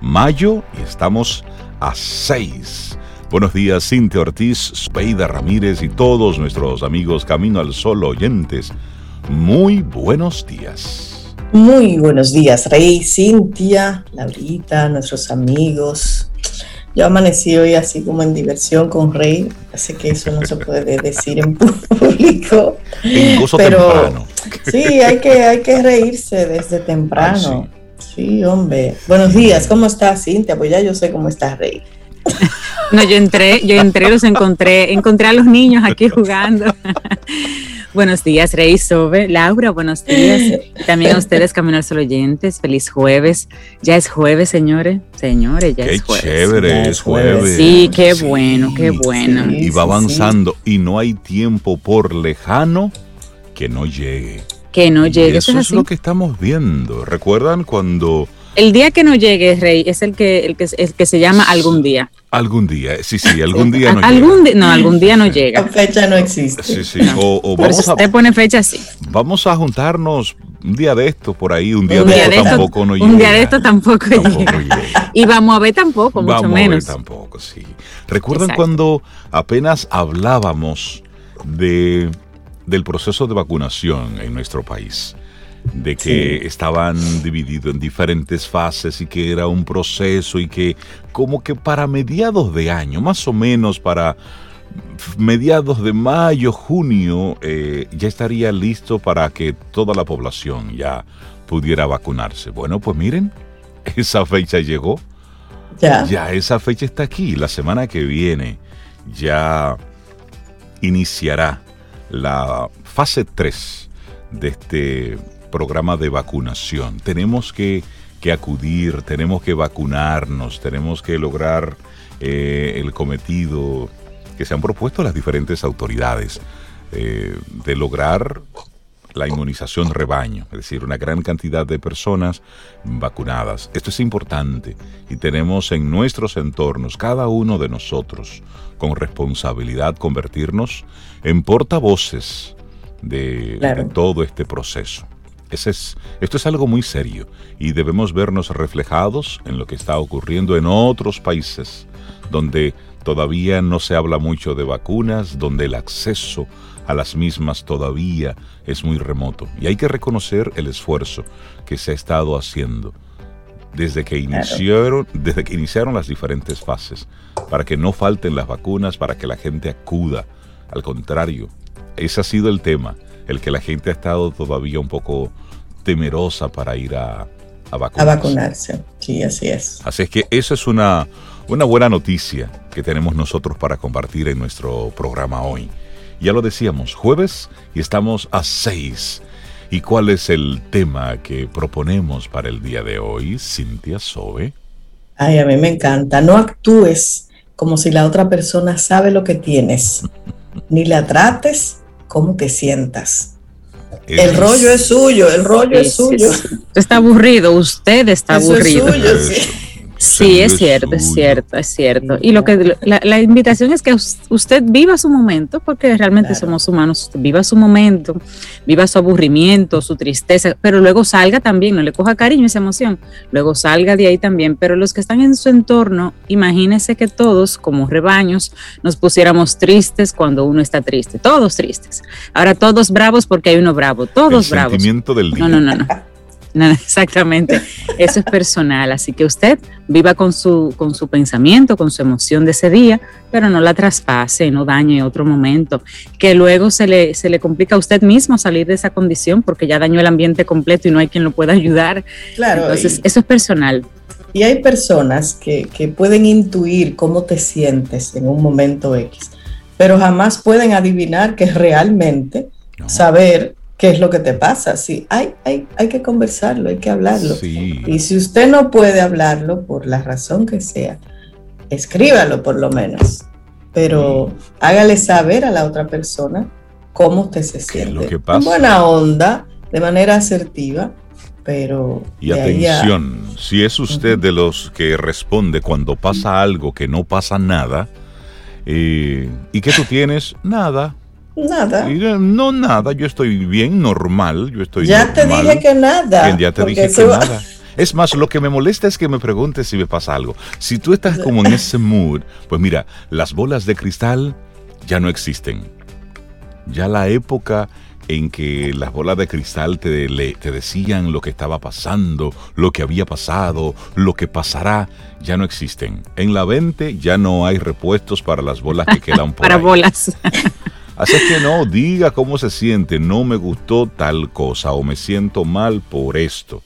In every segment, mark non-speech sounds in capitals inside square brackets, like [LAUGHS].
mayo y estamos a 6. Buenos días, Cintia Ortiz, Speida Ramírez y todos nuestros amigos Camino al Sol oyentes. Muy buenos días. Muy buenos días, Rey, Cintia, Laurita, nuestros amigos. Yo amanecí hoy así como en diversión con Rey, así que eso no se puede decir en público. Pero sí, hay que, hay que reírse desde temprano. sí. Hombre. Buenos días, ¿cómo estás, Cintia? Pues ya yo sé cómo estás, Rey. [LAUGHS] No, yo entré, yo entré, los encontré, encontré a los niños aquí jugando. [LAUGHS] buenos días, Rey Sobe, Laura, buenos días. También a ustedes, Camino Sol oyentes, feliz jueves. Ya es jueves, señores. Señores, ya es jueves. Chévere, es jueves. Sí, qué bueno, qué bueno. y va avanzando y no hay tiempo por lejano que no llegue. Que no llegue. eso, es, lo que estamos viendo. ¿Recuerdan cuando el día que no llegue, Rey, es el que, el que, el que se llama algún día. Algún día, sí, sí, algún [LAUGHS] día no ¿Algún llega. no, algún día no llega. La fecha no existe. Sí, sí. O, vamos usted pone fecha, sí. Vamos a juntarnos un día de esto por ahí, un día, de, esto tampoco no llega. Un día de esto tampoco, llega. Y vamos a ver tampoco, mucho vamos menos. A ver tampoco, sí. ¿Recuerdan cuando apenas hablábamos de, del proceso de vacunación en nuestro país? de que estaban divididos en diferentes fases y que era un proceso y que como que para mediados de año, más o menos para mediados de mayo, junio, eh, ya estaría listo para que toda la población ya pudiera vacunarse. Bueno, pues miren, [LAUGHS] esa fecha llegó. Ya. Ya esa fecha está aquí. La semana que viene ya iniciará la fase 3 de este programa de vacunación. Tenemos que, acudir, tenemos que vacunarnos, tenemos que lograr eh, el cometido que se han propuesto las diferentes autoridades eh, de lograr la inmunización rebaño, es decir, una gran cantidad de personas vacunadas. Esto es importante y tenemos en nuestros entornos, cada uno de nosotros, con responsabilidad, convertirnos en portavoces de todo este proceso es, esto es algo muy serio y debemos vernos reflejados en lo que está ocurriendo en otros países donde todavía no se habla mucho de vacunas, donde el acceso a las mismas todavía es muy remoto. Y hay que reconocer el esfuerzo que se ha estado haciendo desde que iniciaron, desde que iniciaron las diferentes fases, para que no falten las vacunas, para que la gente acuda. Al contrario, ese ha sido el tema el que la gente ha estado todavía un poco temerosa para ir a, vacunarse. A vacunarse, sí, así es. Así es que eso es una, una buena noticia que tenemos nosotros para compartir en nuestro programa hoy. Ya lo decíamos, jueves y estamos a 6. ¿Y cuál es el tema que proponemos para el día de hoy, Cintia Sobe? Ay, a mí me encanta. No actúes como si la otra persona sabe lo que tienes, [LAUGHS] ni la trates cómo te sientas. El rollo es suyo, el rollo es suyo. está aburrido, usted está aburrido. Sí, es cierto, es cierto, es cierto. Y lo que la, invitación es que usted viva su momento, porque realmente somos humanos, viva su momento, viva su aburrimiento, su tristeza, pero luego salga también, no le coja cariño esa emoción, luego salga de ahí también. Pero los que están en su entorno, imagínese que todos, como rebaños, nos pusiéramos tristes cuando uno está triste, todos tristes. Ahora todos bravos porque hay uno bravo, todos El bravos. Sentimiento del día. No, no, no, no. [LAUGHS] exactamente, eso es personal, así que usted viva con su, con su pensamiento, con su emoción de ese día, pero no la traspase, no dañe otro momento, que luego se le, se le complica a usted mismo salir de esa condición porque ya dañó el ambiente completo y no hay quien lo pueda ayudar. Claro. Entonces, eso es personal. Y hay personas que, que pueden intuir cómo te sientes en un momento X, pero jamás pueden adivinar que realmente saber qué es lo que te pasa. Sí, hay, hay, hay que conversarlo, hay que hablarlo. Y si usted no puede hablarlo por la razón que sea, escríbalo por lo menos. Pero hágale saber a la otra persona cómo usted se siente. que pasa? En buena onda, de manera asertiva, pero... Y atención, si es usted de los que responde cuando pasa algo que no pasa nada, eh, ¿y qué tú tienes? Nada. Nada. no, nada, yo estoy bien, normal, yo estoy Ya te dije que nada. Ya te dije que nada. Es más, lo que me molesta es que me preguntes si me pasa algo. Si tú estás como en ese mood, pues mira, las bolas de cristal ya no existen. Ya la época en que las bolas de cristal te, te, decían lo que estaba pasando, lo que había pasado, lo que pasará, ya no existen. En la 20 ya no hay repuestos para las bolas que quedan por [LAUGHS] para bolas. [LAUGHS] Así que no, diga cómo se siente, no me gustó tal cosa o me siento mal por esto.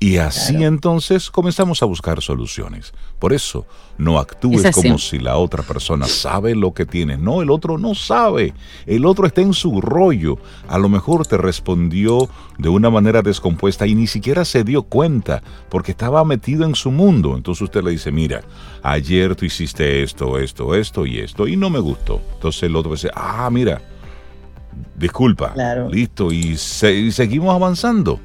Y así entonces comenzamos a buscar soluciones. Por eso, no actúes como si la otra persona sabe lo que tienes. No, el otro no sabe. El otro está en su rollo. A lo mejor te respondió de una manera descompuesta y ni siquiera se dio cuenta porque estaba metido en su mundo. Entonces usted le dice, mira, ayer tú hiciste esto, esto, esto y esto y no me gustó. Entonces el otro dice, ah, mira, disculpa, listo, y seguimos avanzando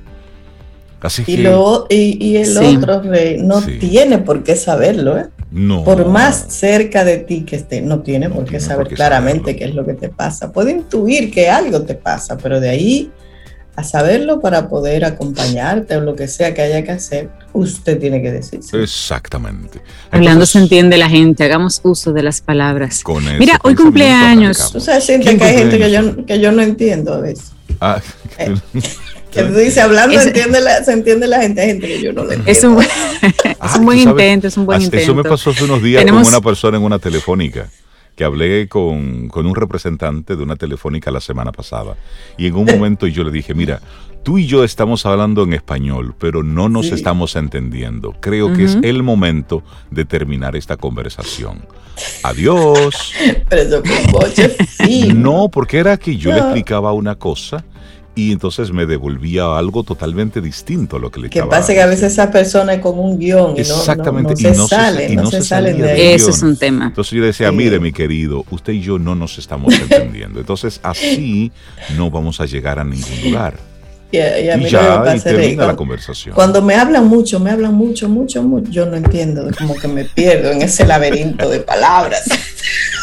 y, lo, y, el otro rey no tiene por qué saberlo, ¿eh? No. Por más cerca de ti que esté, no tiene por qué saber claramente qué es lo que te pasa. Puede intuir que algo te pasa, pero de ahí a saberlo para poder acompañarte o lo que sea que haya que hacer, usted tiene que decir. Exactamente. Hablando se entiende la gente, hagamos uso de las palabras. Mira, hoy cumpleaños. O sea, siente que hay gente que yo, que yo no entiendo a veces. Ah, eh. [LAUGHS] Que dice, hablando se entiende la gente, hay gente que yo no le entiendo. Es un, [LAUGHS] es un buen intento, es un buen intento. Eso me pasó hace unos días con una persona en una telefónica que hablé con, con, un representante de una telefónica la semana pasada. Y en un [LAUGHS] momento yo le dije, mira, tú y yo estamos hablando en español, pero no nos estamos entendiendo. Creo que es el momento de terminar esta conversación. Adiós. [LAUGHS] Pero No, porque era que yo le explicaba una cosa y entonces me devolvía algo totalmente distinto a lo que le que pasa que a veces esa persona es como un guion exactamente y no, se, sale no se, sale de ahí. Eso es un tema. Entonces yo decía mire mi querido usted y yo no nos estamos [LAUGHS] entendiendo. Entonces así no vamos a llegar a ningún lugar y, a, mí ya y termina la conversación. Cuando me hablan mucho me hablan mucho mucho mucho yo no entiendo como que me pierdo en ese laberinto de palabras [LAUGHS]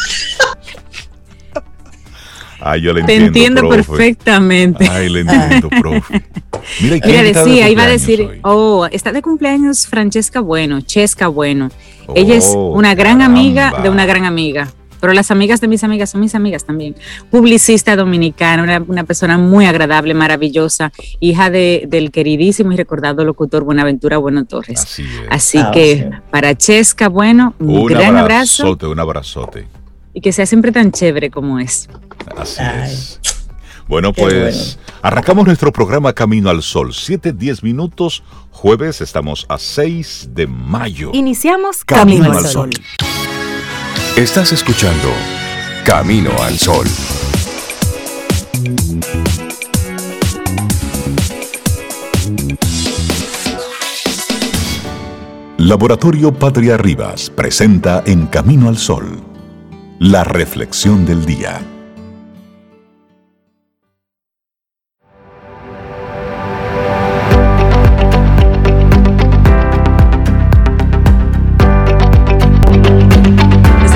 Ay, yo le entiendo. Te entiendo perfectamente. Ay, le entiendo, [LAUGHS] profe. Mira, Mira decía, iba a decir, oh, está de cumpleaños Francesca Bueno, Chesca Bueno. Ella es oh, una gran amiga de una gran amiga. Pero las amigas de mis amigas son mis amigas también. Publicista dominicana, una, persona muy agradable, maravillosa, hija de, del queridísimo y recordado locutor Buenaventura Bueno Torres. Así, Así ah, que para Chesca, bueno, un, gran abrazo. Un abrazote. Y que sea siempre tan chévere como es. Así es. Bueno, pues arrancamos nuestro programa Camino al Sol. 7, 10 minutos. Jueves estamos a 6 de mayo. Iniciamos Camino, al Sol. Estás escuchando Camino al Sol. Laboratorio Patria Rivas presenta en Camino al Sol la reflexión del día.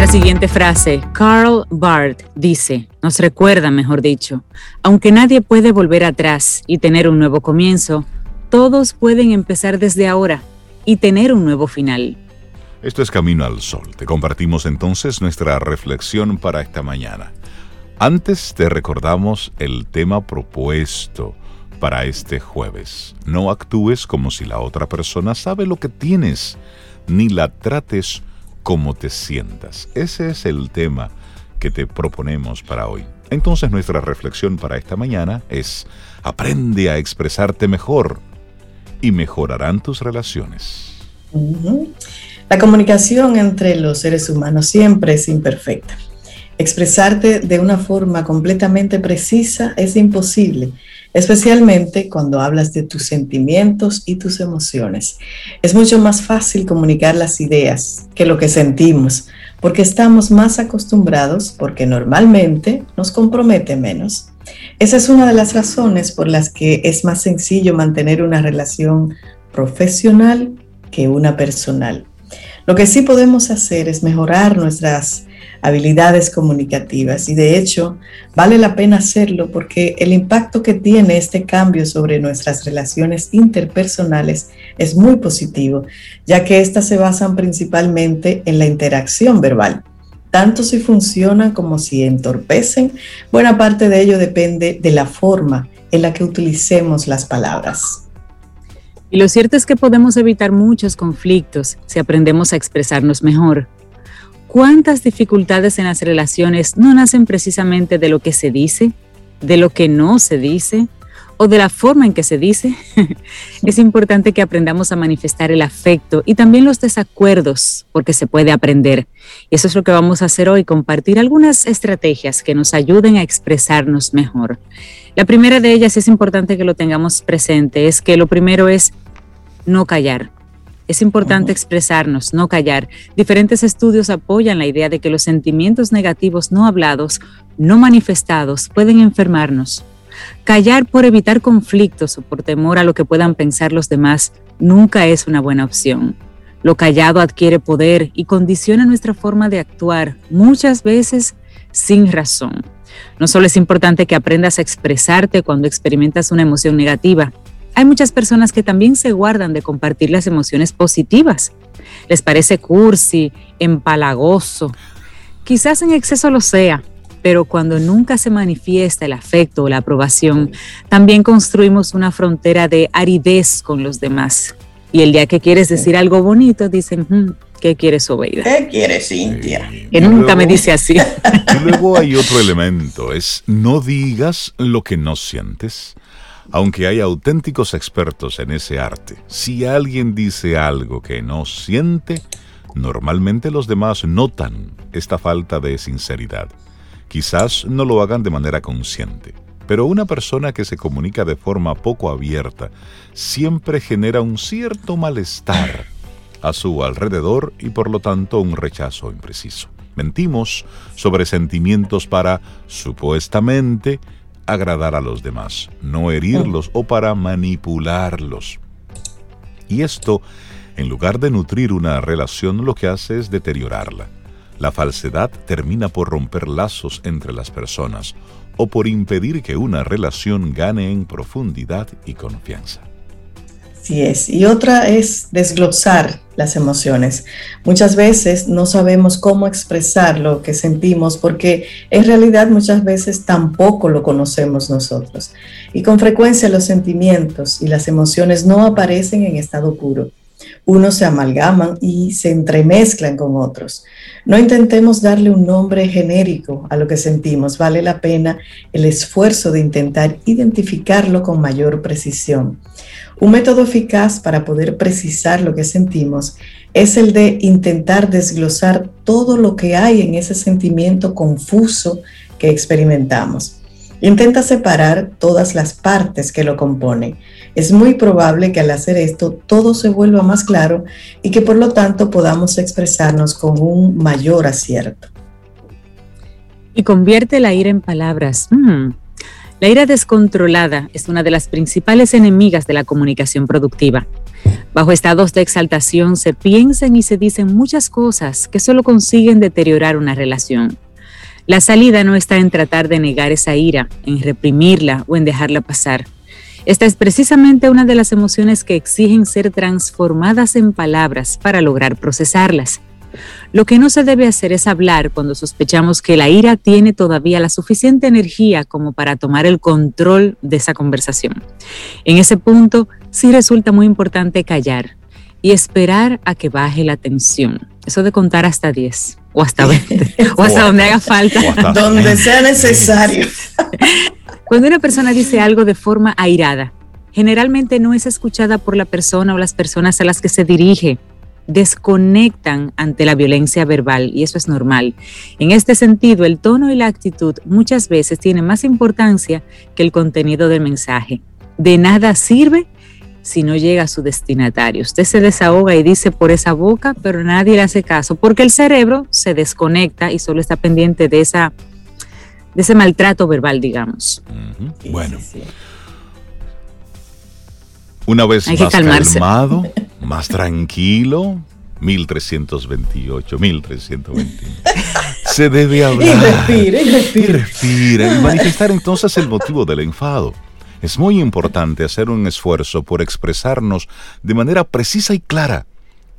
siguiente frase, Karl Barth dice, nos recuerda, mejor dicho, aunque nadie puede volver atrás y tener un nuevo comienzo, todos pueden empezar desde ahora y tener un nuevo final. Esto es Camino al Sol. Te compartimos entonces nuestra reflexión para esta mañana. Antes te recordamos el tema propuesto para este jueves. No actúes como si la otra persona sabe lo que tienes, ni la trates cómo te sientas. Ese es el tema que te proponemos para hoy. Entonces nuestra reflexión para esta mañana es, aprende a expresarte mejor y mejorarán tus relaciones. La comunicación entre los seres humanos siempre es imperfecta. Expresarte de una forma completamente precisa es imposible especialmente cuando hablas de tus sentimientos y tus emociones. Es mucho más fácil comunicar las ideas que lo que sentimos, porque estamos más acostumbrados, porque normalmente nos compromete menos. Esa es una de las razones por las que es más sencillo mantener una relación profesional que una personal. Lo que sí podemos hacer es mejorar nuestras habilidades comunicativas. Y de hecho, vale la pena hacerlo porque el impacto que tiene este cambio sobre nuestras relaciones interpersonales es muy positivo, ya que éstas se basan principalmente en la interacción verbal. Tanto si funcionan como si entorpecen, buena parte de ello depende de la forma en la que utilicemos las palabras. Y lo cierto es que podemos evitar muchos conflictos si aprendemos a expresarnos mejor. ¿Cuántas dificultades en las relaciones no nacen precisamente de lo que se dice, de lo que no se dice o de la forma en que se dice? [LAUGHS] es importante que aprendamos a manifestar el afecto y también los desacuerdos, porque se puede aprender. Y eso es lo que vamos a hacer hoy, compartir algunas estrategias que nos ayuden a expresarnos mejor. La primera de ellas es importante que lo tengamos presente, es que lo primero es no callar. Es importante expresarnos, no callar. Diferentes estudios apoyan la idea de que los sentimientos negativos no hablados, no manifestados, pueden enfermarnos. Callar por evitar conflictos o por temor a lo que puedan pensar los demás nunca es una buena opción. Lo callado adquiere poder y condiciona nuestra forma de actuar, muchas veces sin razón. No solo es importante que aprendas a expresarte cuando experimentas una emoción negativa, hay muchas personas que también se guardan de compartir las emociones positivas. Les parece cursi, empalagoso. Quizás en exceso lo sea, pero cuando nunca se manifiesta el afecto o la aprobación, también construimos una frontera de aridez con los demás. Y el día que quieres decir algo bonito, dicen, hmm, ¿qué quieres, Obeida? ¿Qué quieres, Cintia? Que nunca me dice así. [LAUGHS] Y luego hay otro elemento, es no digas lo que no sientes aunque hay auténticos expertos en ese arte, si alguien dice algo que no siente, normalmente los demás notan esta falta de sinceridad. Quizás no lo hagan de manera consciente, pero una persona que se comunica de forma poco abierta siempre genera un cierto malestar a su alrededor y por lo tanto un rechazo impreciso. Mentimos sobre sentimientos para, supuestamente, agradar a los demás, no herirlos o para manipularlos. Y esto, en lugar de nutrir una relación, lo que hace es deteriorarla. La falsedad termina por romper lazos entre las personas o por impedir que una relación gane en profundidad y confianza. Así es. Y otra es desglosar las emociones. Muchas veces no sabemos cómo expresar lo que sentimos porque en realidad muchas veces tampoco lo conocemos nosotros. Y con frecuencia los sentimientos y las emociones no aparecen en estado puro. Unos se amalgaman y se entremezclan con otros. No intentemos darle un nombre genérico a lo que sentimos. Vale la pena el esfuerzo de intentar identificarlo con mayor precisión. Un método eficaz para poder precisar lo que sentimos es el de intentar desglosar todo lo que hay en ese sentimiento confuso que experimentamos. Intenta separar todas las partes que lo componen. Es muy probable que al hacer esto todo se vuelva más claro y que por lo tanto podamos expresarnos con un mayor acierto. Y convierte la ira en palabras. Mm, la ira descontrolada es una de las principales enemigas de la comunicación productiva. Bajo estados de exaltación se piensan y se dicen muchas cosas que solo consiguen deteriorar una relación. La salida no está en tratar de negar esa ira, en reprimirla o en dejarla pasar. Esta es precisamente una de las emociones que exigen ser transformadas en palabras para lograr procesarlas. Lo que no se debe hacer es hablar cuando sospechamos que la ira tiene todavía la suficiente energía como para tomar el control de esa conversación. En ese punto, sí resulta muy importante callar y esperar a que baje la tensión. Eso de contar hasta 10 o hasta 20 [LAUGHS] o hasta donde haga falta. Donde sea necesario. [LAUGHS] Cuando una persona dice algo de forma airada, generalmente no es escuchada por la persona o las personas a las que se dirige desconectan ante la violencia verbal y eso es normal. En este sentido, el tono y la actitud muchas veces tienen más importancia que el contenido del mensaje. De nada sirve si no llega a su destinatario. Usted se desahoga y dice por esa boca, pero nadie le hace caso porque el cerebro se desconecta y solo está pendiente de esa de ese maltrato verbal, digamos. Bueno. Una vez más calmado, [LAUGHS] más tranquilo, 1328, 1321. Se debe hablar. Y respira, y respira. Y respira. Y manifestar entonces el motivo del enfado. Es muy importante hacer un esfuerzo por expresarnos de manera precisa y clara.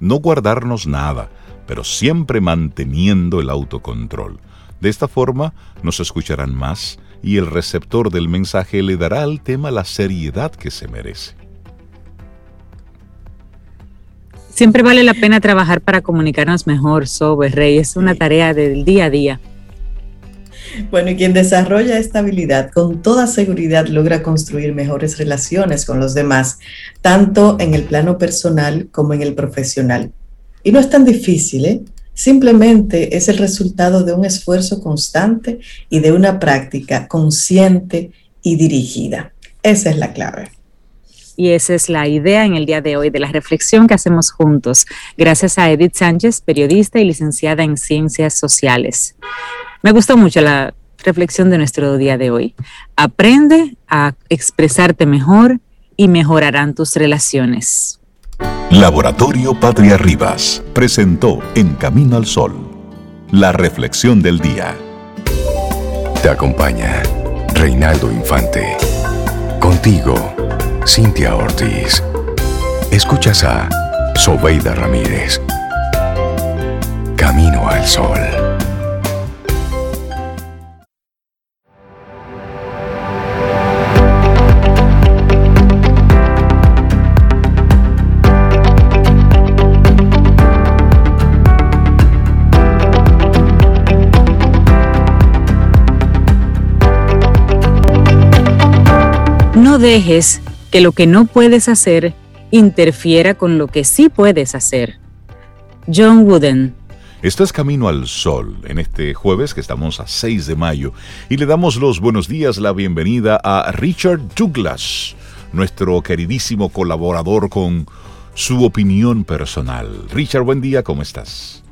No guardarnos nada, pero siempre manteniendo el autocontrol. De esta forma nos escucharán más y el receptor del mensaje le dará al tema la seriedad que se merece. Siempre vale la pena trabajar para comunicarnos mejor, Sobe Rey. Es una tarea del día a día. Bueno, y quien desarrolla esta habilidad con toda seguridad logra construir mejores relaciones con los demás, tanto en el plano personal como en el profesional. Y no es tan difícil, ¿eh? Simplemente es el resultado de un esfuerzo constante y de una práctica consciente y dirigida. Esa es la clave. Y esa es la idea en el día de hoy de la reflexión que hacemos juntos, gracias a Edith Sánchez, periodista y licenciada en Ciencias Sociales. Me gustó mucho la reflexión de nuestro día de hoy. Aprende a expresarte mejor y mejorarán tus relaciones. Laboratorio Patria Rivas presentó En Camino al Sol, la reflexión del día. Te acompaña Reinaldo Infante. Contigo Cintia Ortiz. Escuchas a Sobeida Ramírez. Camino al Sol. Dejes que lo que no puedes hacer interfiera con lo que sí puedes hacer. John Wooden. Esto es Camino al Sol, en este jueves que estamos a 6 de mayo, y le damos los buenos días, la bienvenida a Richard Douglas, nuestro queridísimo colaborador con su opinión personal. Richard, buen día, ¿cómo estás?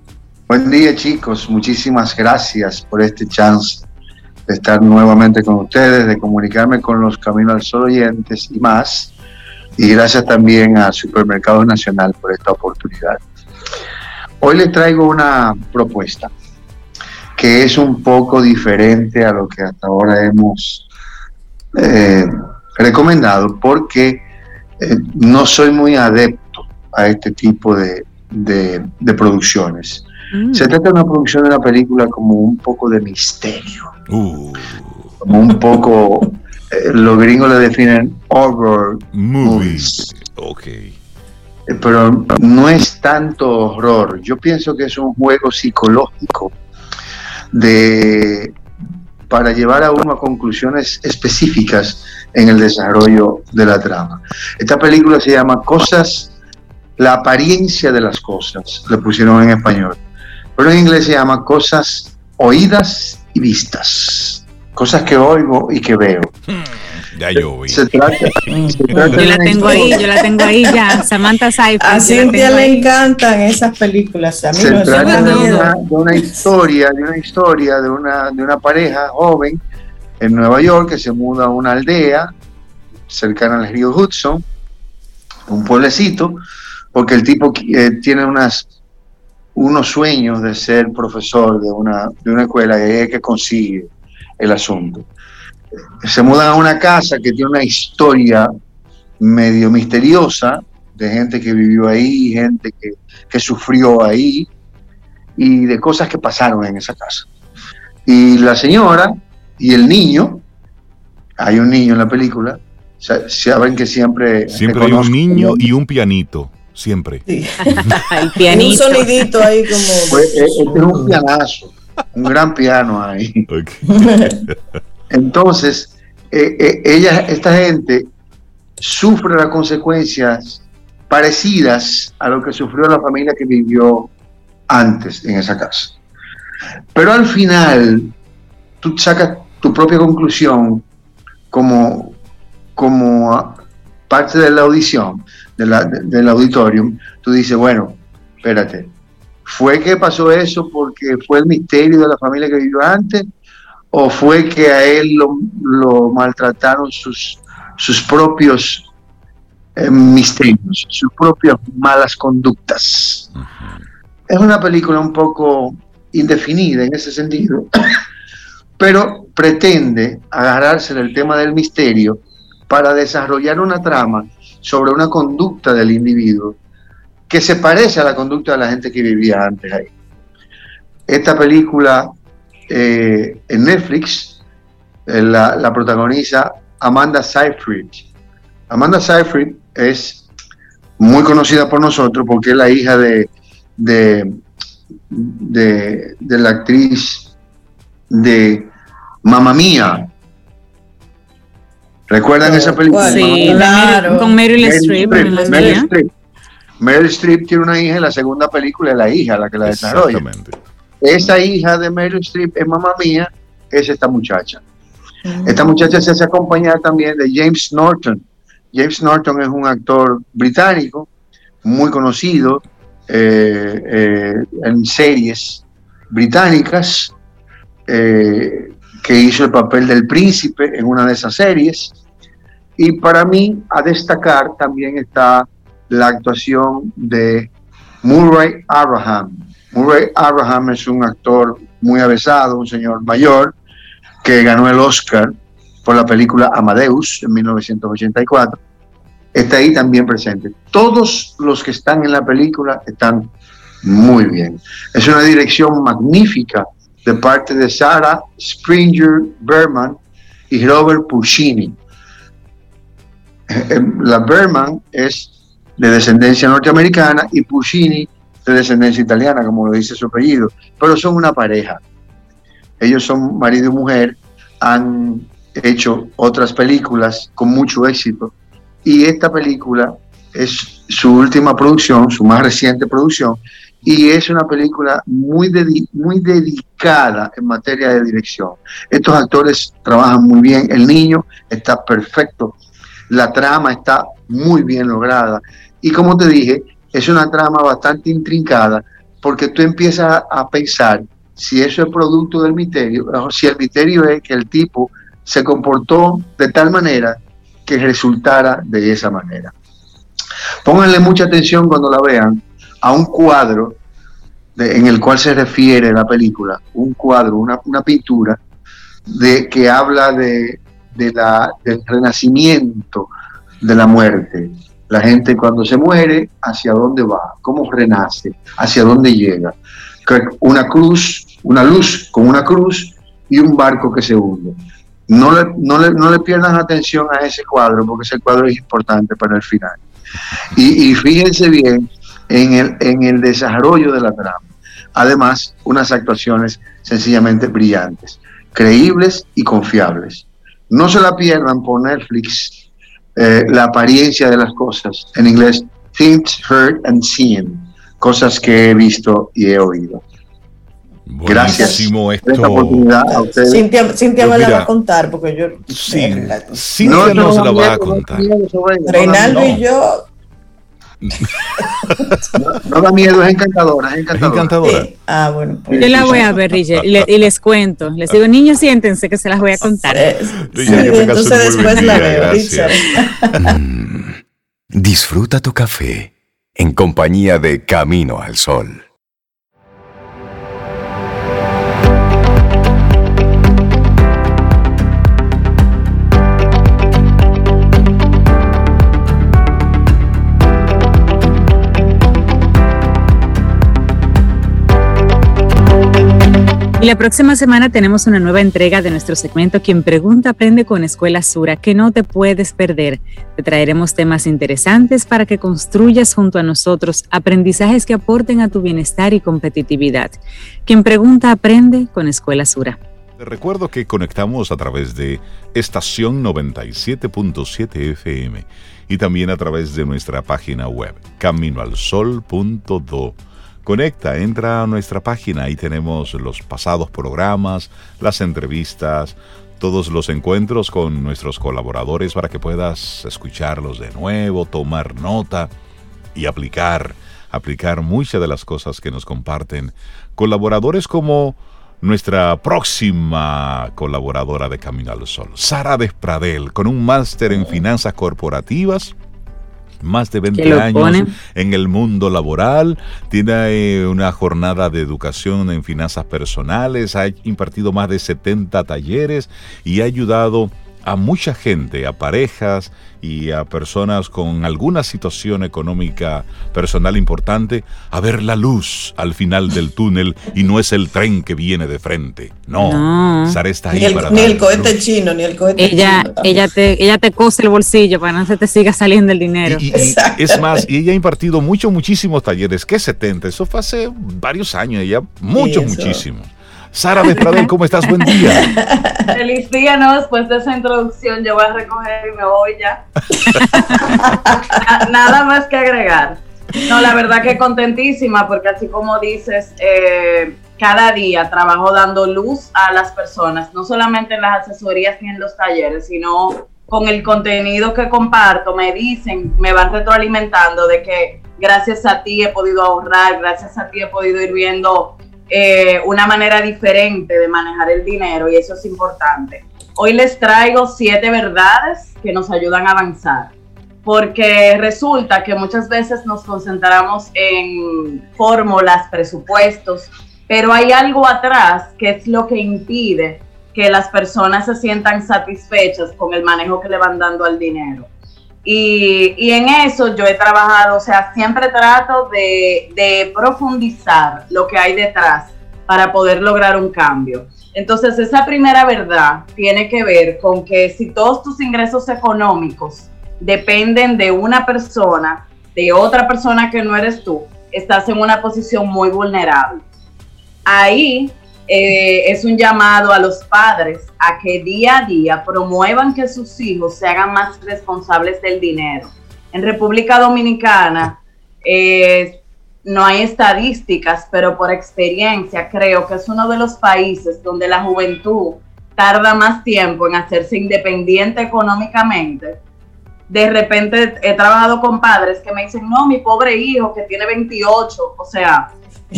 Buen día chicos, muchísimas gracias por este chance de estar nuevamente con ustedes, de comunicarme con los Caminos al Sol oyentes y más. Y gracias también a Supermercado Nacional por esta oportunidad. Hoy les traigo una propuesta que es un poco diferente a lo que hasta ahora hemos eh, recomendado porque eh, no soy muy adepto a este tipo de, de producciones. Mm. Se trata de una producción de una película como un poco de misterio. Uh. Como un poco, eh, los gringos le definen horror movies. Ok. Eh, pero no es tanto horror. Yo pienso que es un juego psicológico de para llevar a uno a conclusiones específicas en el desarrollo de la trama. Esta película se llama Cosas, la apariencia de las cosas, le pusieron en español pero en inglés se llama cosas oídas y vistas. Cosas que oigo y que veo. Hmm, ya yo. Se trata, yo la tengo ahí, yo la tengo ahí ya. Samantha Seyfried. A Cintia le encantan esas películas. A mí se trata de una, de una, historia, de una historia de una, de una pareja joven en Nueva York que se muda a una aldea cercana al río Hudson, un pueblecito, porque el tipo eh, tiene unas unos sueños de ser profesor de una, de una escuela y es que consigue el asunto. Se mudan a una casa que tiene una historia medio misteriosa de gente que vivió ahí, gente que, que sufrió ahí y de cosas que pasaron en esa casa. Y la señora y el niño, hay un niño en la película, saben que siempre... Siempre hay un niño y un pianito siempre. [LAUGHS] Un sonidito ahí como. Pues, eh, este es un pianazo, un gran piano ahí. [LAUGHS] Entonces, eh, eh, ella, esta gente sufre las consecuencias parecidas a lo que sufrió la familia que vivió antes en esa casa. Pero al final, tú sacas tu propia conclusión como, como parte de la audición del auditorium, tú dices, bueno, espérate, ¿fue que pasó eso porque fue el misterio de la familia que vivió antes? ¿O fue que a él lo, maltrataron sus, sus propios eh, misterios, sus propias malas conductas? Es una película un poco indefinida en ese sentido, [COUGHS] pero pretende agarrarse del tema del misterio para desarrollar una trama sobre una conducta del individuo que se parece a la conducta de la gente que vivía antes ahí. Esta película eh, en Netflix eh, la, protagoniza Amanda Seyfried. Amanda Seyfried es muy conocida por nosotros porque es la hija de, de, de, la actriz de Mamma Mía. ¿Recuerdan esa película? Sí, claro. con Meryl, Streep. Meryl Streep tiene una hija en la segunda película es la hija la que la desarrolla. Esa hija de Meryl Streep es mamá mía, es esta muchacha. Mm. Esta muchacha se hace acompañar también de James Norton. James Norton es un actor británico muy conocido eh, eh, en series británicas, eh, que hizo el papel del príncipe en una de esas series. Y para mí, a destacar también está la actuación de Murray Abraham. Murray Abraham es un actor muy avesado, un señor mayor, que ganó el Oscar por la película Amadeus en 1984. Está ahí también presente. Todos los que están en la película están muy bien. Es una dirección magnífica de parte de Sarah Springer Berman y Robert Puccini. Eh, la Berman es de descendencia norteamericana y Puccini de descendencia italiana, como lo dice su apellido, pero son una pareja. Ellos son marido y mujer, han hecho otras películas con mucho éxito y esta película es su última producción, su más reciente producción, y es una película muy, muy dedicada en materia de dirección. Estos actores trabajan muy bien, el niño está perfecto, la trama está muy bien lograda y como te dije, es una trama bastante intrincada porque tú empiezas a pensar si eso es producto del misterio, si el misterio es que el tipo se comportó de tal manera que resultara de esa manera. Pónganle mucha atención cuando la vean a un cuadro en el cual se refiere la película, un cuadro, una, pintura de, que habla de, la, del renacimiento de la muerte, la gente cuando se muere, ¿hacia dónde va? ¿Cómo renace? ¿Hacia dónde llega? Una cruz, una luz con una cruz y un barco que se hunde. No le, no le, no le pierdan atención a ese cuadro porque ese cuadro es importante para el final. Y, fíjense bien en el, en el desarrollo de la trama. Además, unas actuaciones sencillamente brillantes, creíbles y confiables. No se la pierdan por Netflix eh, la apariencia de las cosas. En inglés, things heard and seen, cosas que he visto y he oído. Gracias por esta oportunidad a ustedes. Cintia, Cintia me la va a contar porque yo. Sí, Cintia no, se la va a contar. Reinaldo y yo. [LAUGHS] no, da miedo, es encantadora, es encantadora. Ah, bueno. Pues. Yo la voy a ver, Richard, y, les cuento. Les digo, niños, siéntense que se las voy a contar. entonces después la veo, Richard. [LAUGHS] Mm, disfruta tu café en compañía de Camino al Sol. Y la próxima semana tenemos una nueva entrega de nuestro segmento Quien Pregunta Aprende con Escuela Sura, que no te puedes perder. Te traeremos temas interesantes para que construyas junto a nosotros aprendizajes que aporten a tu bienestar y competitividad. Quien Pregunta Aprende con Escuela Sura. Te recuerdo que conectamos a través de estación 97.7 FM y también a través de nuestra página web caminoalsol.do Conecta, entra a nuestra página y tenemos los pasados programas, las entrevistas, todos los encuentros con nuestros colaboradores para que puedas escucharlos de nuevo, tomar nota y aplicar, aplicar muchas de las cosas que nos comparten colaboradores como nuestra próxima colaboradora de Camino al Sol, Sara Despradel, con un máster en finanzas corporativas más de 20 años en el mundo laboral, tiene una jornada de educación en finanzas personales, ha impartido más de 70 talleres y ha ayudado a mucha gente, a parejas y a personas con alguna situación económica personal importante, a ver la luz al final del túnel y no es el tren que viene de frente. No, Sara está ahí ni el, Ni el cohete chino, ni el cohete ella, chino. Ella te, ella te cose el bolsillo para no se te siga saliendo el dinero. es más, y ella ha impartido muchos, muchísimos talleres. ¿Qué 70? Eso fue hace varios años, ella, muchos, muchísimos. Sara Despradel, ¿cómo estás? Buen día. Feliz día, ¿no? Después de esa introducción yo voy a recoger y me voy ya. Nada más que agregar. No, la verdad que contentísima porque así como dices, eh, cada día trabajo dando luz a las personas, no solamente en las asesorías ni en los talleres, sino con el contenido que comparto, me dicen, me van retroalimentando de que gracias a ti he podido ahorrar, gracias a ti he podido ir viendo eh, una manera diferente de manejar el dinero y eso es importante. Hoy les traigo siete verdades que nos ayudan a avanzar, porque resulta que muchas veces nos concentramos en fórmulas, presupuestos, pero hay algo atrás que es lo que impide que las personas se sientan satisfechas con el manejo que le van dando al dinero. Y, en eso yo he trabajado, o sea, siempre trato de, profundizar lo que hay detrás para poder lograr un cambio. Entonces, esa primera verdad tiene que ver con que si todos tus ingresos económicos dependen de una persona, de otra persona que no eres tú, estás en una posición muy vulnerable. Ahí eh, es un llamado a los padres a que día a día promuevan que sus hijos se hagan más responsables del dinero. En República Dominicana eh, no hay estadísticas, pero por experiencia creo que es uno de los países donde la juventud tarda más tiempo en hacerse independiente económicamente. De repente he trabajado con padres que me dicen, no, mi pobre hijo que tiene 28, o sea,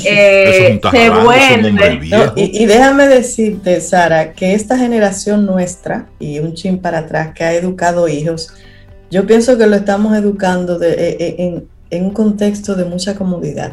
eh, se vuelve. y, déjame decirte, Sara, que esta generación nuestra y un chin para atrás que ha educado hijos, yo pienso que lo estamos educando de, eh, eh, en, un contexto de mucha comodidad.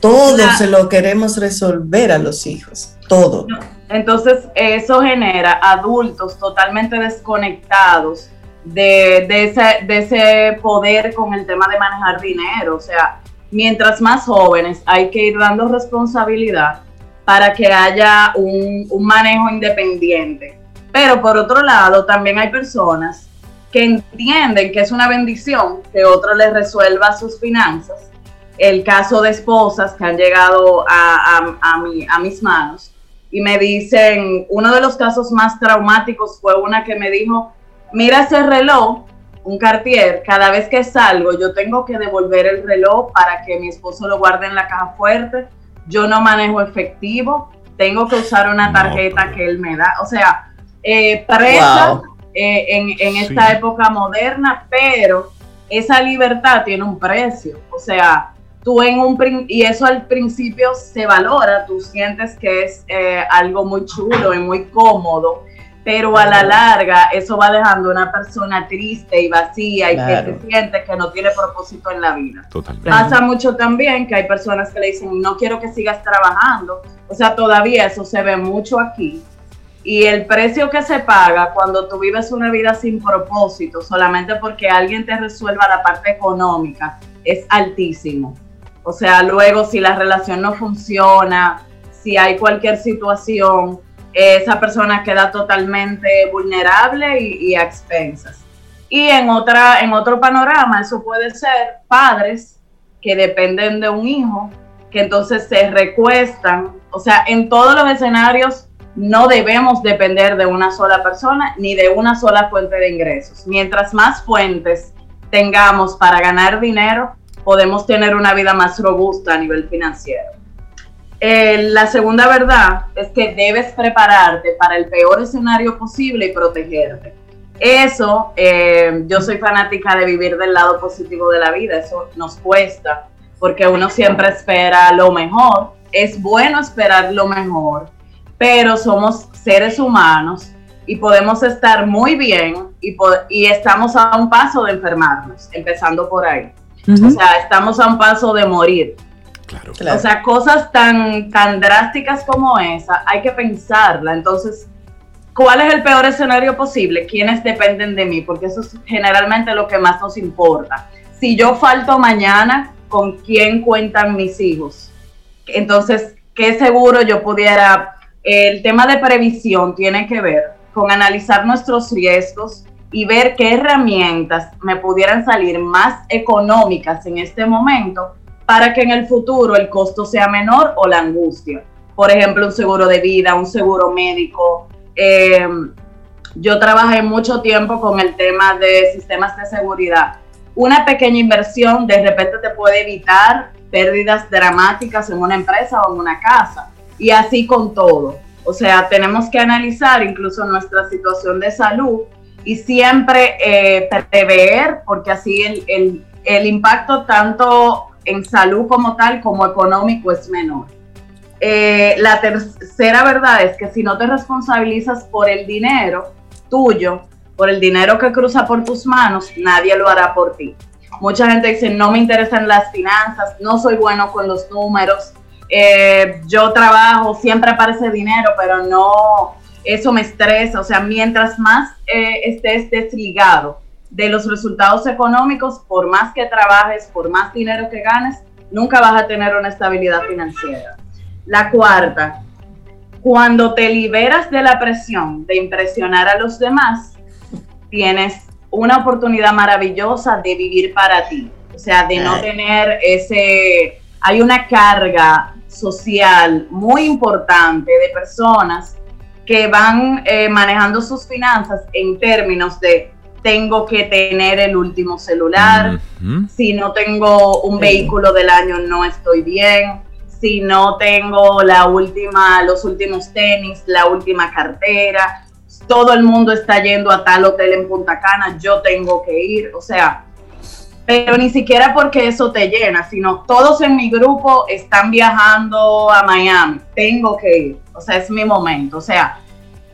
Todo se lo queremos resolver a los hijos, todo. Entonces, eso genera adultos totalmente desconectados de, de, ese, de ese poder con el tema de manejar dinero. O sea, mientras más jóvenes hay que ir dando responsabilidad para que haya un, manejo independiente. Pero por otro lado, también hay personas que entienden que es una bendición que otro les resuelva sus finanzas. El caso de esposas que han llegado a, a mis manos y me dicen, uno de los casos más traumáticos fue una que me dijo, mira ese reloj, un Cartier, cada vez que salgo yo tengo que devolver el reloj para que mi esposo lo guarde en la caja fuerte. Yo no manejo efectivo, tengo que usar una tarjeta que él me da. O sea, eh, presa eh, en, esta época moderna, pero esa libertad tiene un precio. O sea, tú en un y eso al principio se valora, tú sientes que es eh, algo muy chulo y muy cómodo pero a la larga eso va dejando una persona triste y vacía y que se siente que no tiene propósito en la vida. Totalmente. Pasa mucho también que hay personas que le dicen, no quiero que sigas trabajando. O sea, todavía eso se ve mucho aquí. Y el precio que se paga cuando tú vives una vida sin propósito, solamente porque alguien te resuelva la parte económica, es altísimo. O sea, luego si la relación no funciona, si hay cualquier situación, esa persona queda totalmente vulnerable y, a expensas. Y en, otra, en otro panorama, eso puede ser padres que dependen de un hijo, que entonces se recuestan. O sea, en todos los escenarios no debemos depender de una sola persona ni de una sola fuente de ingresos. Mientras más fuentes tengamos para ganar dinero, podemos tener una vida más robusta a nivel financiero. Eh, la segunda verdad es que debes prepararte para el peor escenario posible y protegerte. Eso, eh, yo soy fanática de vivir del lado positivo de la vida, eso nos cuesta, porque uno siempre espera lo mejor, es bueno esperar lo mejor, pero somos seres humanos y podemos estar muy bien y, y estamos a un paso de enfermarnos, empezando por ahí. O sea, estamos a un paso de morir. Claro. O sea, cosas tan, tan drásticas como esa, hay que pensarla. Entonces, ¿cuál es el peor escenario posible? ¿Quiénes dependen de mí? Porque eso es generalmente lo que más nos importa. Si yo falto mañana, ¿con quién cuentan mis hijos? Entonces, ¿qué seguro yo pudiera... El tema de previsión tiene que ver con analizar nuestros riesgos y ver qué herramientas me pudieran salir más económicas en este momento para que en el futuro el costo sea menor o la angustia. Por ejemplo, un seguro de vida, un seguro médico. Eh, yo trabajé mucho tiempo con el tema de sistemas de seguridad. Una pequeña inversión de repente te puede evitar pérdidas dramáticas en una empresa o en una casa. Y así con todo. O sea, tenemos que analizar incluso nuestra situación de salud y siempre eh, prever, porque así el, el, impacto tanto en salud como tal como económico es menor. Eh, la tercera verdad es que si no te responsabilizas por el dinero tuyo, por el dinero que cruza por tus manos, nadie lo hará por ti. Mucha gente dice, no me interesan las finanzas, no soy bueno con los números, eh, yo trabajo, siempre aparece dinero, pero no, eso me estresa. O sea, mientras más eh, estés desligado de los resultados económicos, por más que trabajes, por más dinero que ganes, nunca vas a tener una estabilidad financiera. La cuarta, cuando te liberas de la presión de impresionar a los demás, tienes una oportunidad maravillosa de vivir para ti. O sea, de no tener ese... Hay una carga social muy importante de personas que van eh, manejando sus finanzas en términos de tengo que tener el último celular, si no tengo un vehículo del año no estoy bien, si no tengo la última, los últimos tenis, la última cartera, todo el mundo está yendo a tal hotel en Punta Cana, yo tengo que ir, o sea, pero ni siquiera porque eso te llena, sino todos en mi grupo están viajando a Miami, tengo que ir, o sea, es mi momento, o sea,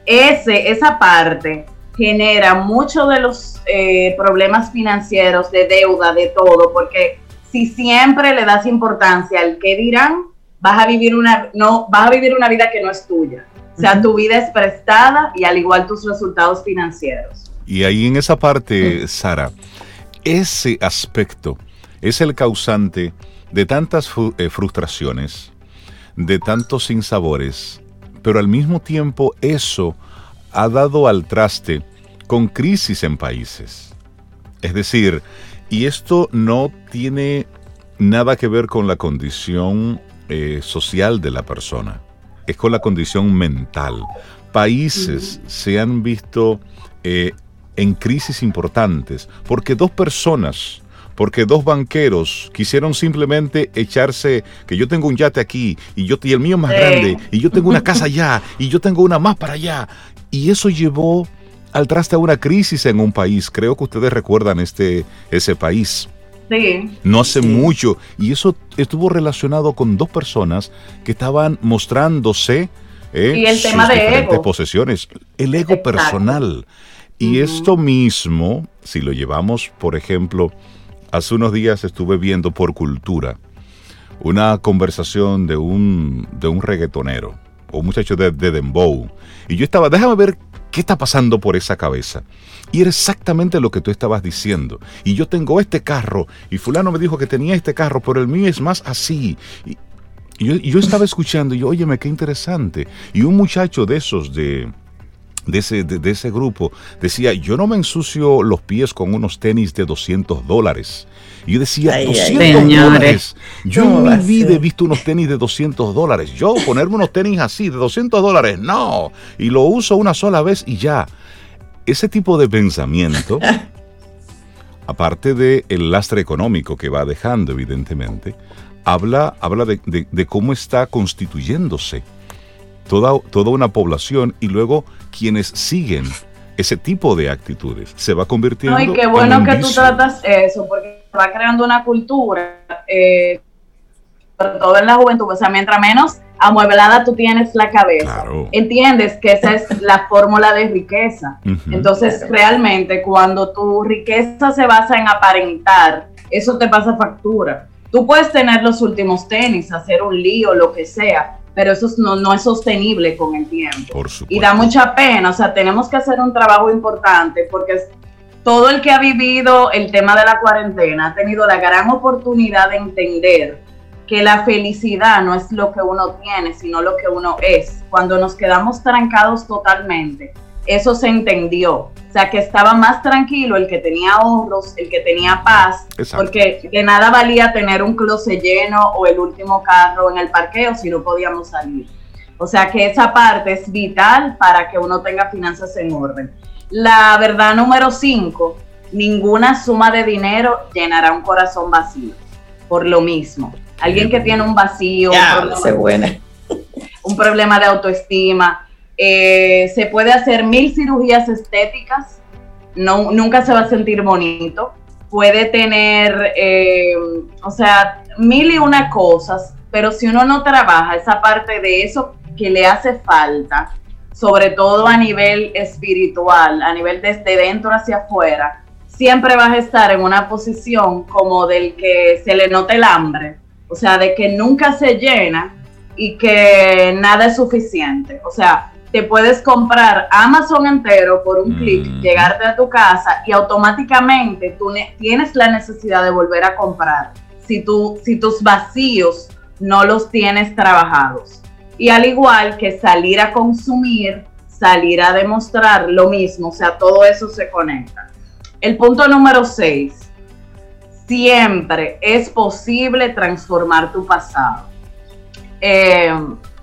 ese, esa parte genera mucho de los eh, problemas financieros, de deuda, de todo, porque si siempre le das importancia al que dirán, vas a vivir una, no, vas a vivir una vida que no es tuya. O sea, tu vida es prestada y al igual tus resultados financieros. Y ahí en esa parte, Sara, ese aspecto es el causante de tantas eh, frustraciones, de tantos sinsabores, pero al mismo tiempo eso ha dado al traste con crisis en países. Es decir, y esto no tiene nada que ver con la condición eh, social de la persona, es con la condición mental. Países se han visto eh, en crisis importantes porque dos personas, porque dos banqueros quisieron simplemente echarse que yo tengo un yate aquí y yo y el mío más grande y yo tengo una [LAUGHS] casa allá y yo tengo una más para allá y eso llevó al traste a una crisis en un país. Creo que ustedes recuerdan este ese país. Sí. No hace mucho y eso estuvo relacionado con dos personas que estaban mostrándose eh, y el tema de ego. posesiones, el ego personal. Y esto mismo, si lo llevamos, por ejemplo, hace unos días estuve viendo por cultura una conversación de un, de un reggaetonero, o muchacho de, de Dembow, y yo estaba, déjame ver qué está pasando por esa cabeza. Y era exactamente lo que tú estabas diciendo. Y yo tengo este carro, y fulano me dijo que tenía este carro, pero el mío es más así. Y, yo, yo, estaba escuchando y yo, óyeme, qué interesante. Y un muchacho de esos de de ese, de, ese grupo decía, yo no me ensucio los pies con unos tenis de 200 dólares. Y yo decía, 200 dólares. Yo en mi vida he visto unos tenis de 200 dólares. Yo ponerme unos tenis así de 200 dólares, no. Y lo uso una sola vez y ya. Ese tipo de pensamiento, [LAUGHS] aparte del el lastre económico que va dejando, evidentemente, habla, habla de, de cómo está constituyéndose toda, toda una población y luego quienes siguen ese tipo de actitudes. Se va convirtiendo en. No, y qué bueno que tú tratas eso, porque va creando una cultura, eh, sobre todo en la juventud. O sea, mientras menos amueblada tú tienes la cabeza. Entiendes que esa es [LAUGHS] la fórmula de riqueza. Entonces, realmente, cuando tu riqueza se basa en aparentar, eso te pasa factura. Tú puedes tener los últimos tenis, hacer un lío, lo que sea, pero eso no, no es sostenible con el tiempo. y da mucha pena, o sea, tenemos que hacer un trabajo importante porque todo el que ha vivido el tema de la cuarentena ha tenido la gran oportunidad de entender que la felicidad no es lo que uno tiene, sino lo que uno es. Cuando nos quedamos trancados totalmente, eso se entendió. O sea, que estaba más tranquilo el que tenía ahorros, el que tenía paz, porque de nada valía tener un closet lleno o el último carro en el parqueo si no podíamos salir. O sea, que esa parte es vital para que uno tenga finanzas en orden. La verdad número cinco, ninguna suma de dinero llenará un corazón vacío. Por lo mismo, alguien que tiene un vacío, [LAUGHS] un, problema, de autoestima, eh, se puede hacer mil cirugías estéticas, no, nunca se va a sentir bonito, puede tener, eh, o sea, mil y una cosas, pero si uno no trabaja esa parte de eso que le hace falta, sobre todo a nivel espiritual, a nivel desde dentro hacia afuera, siempre vas a estar en una posición como del que se le nota el hambre, o sea, de que nunca se llena y que nada es suficiente. O sea, te puedes comprar Amazon entero por un clic, mm. llegarte a tu casa y automáticamente tú tienes la necesidad de volver a comprar si, tú, si tus vacíos no los tienes trabajados. Y al igual que salir a consumir, salir a demostrar lo mismo, o sea, todo eso se conecta. El punto número 6, siempre es posible transformar tu pasado. Eh,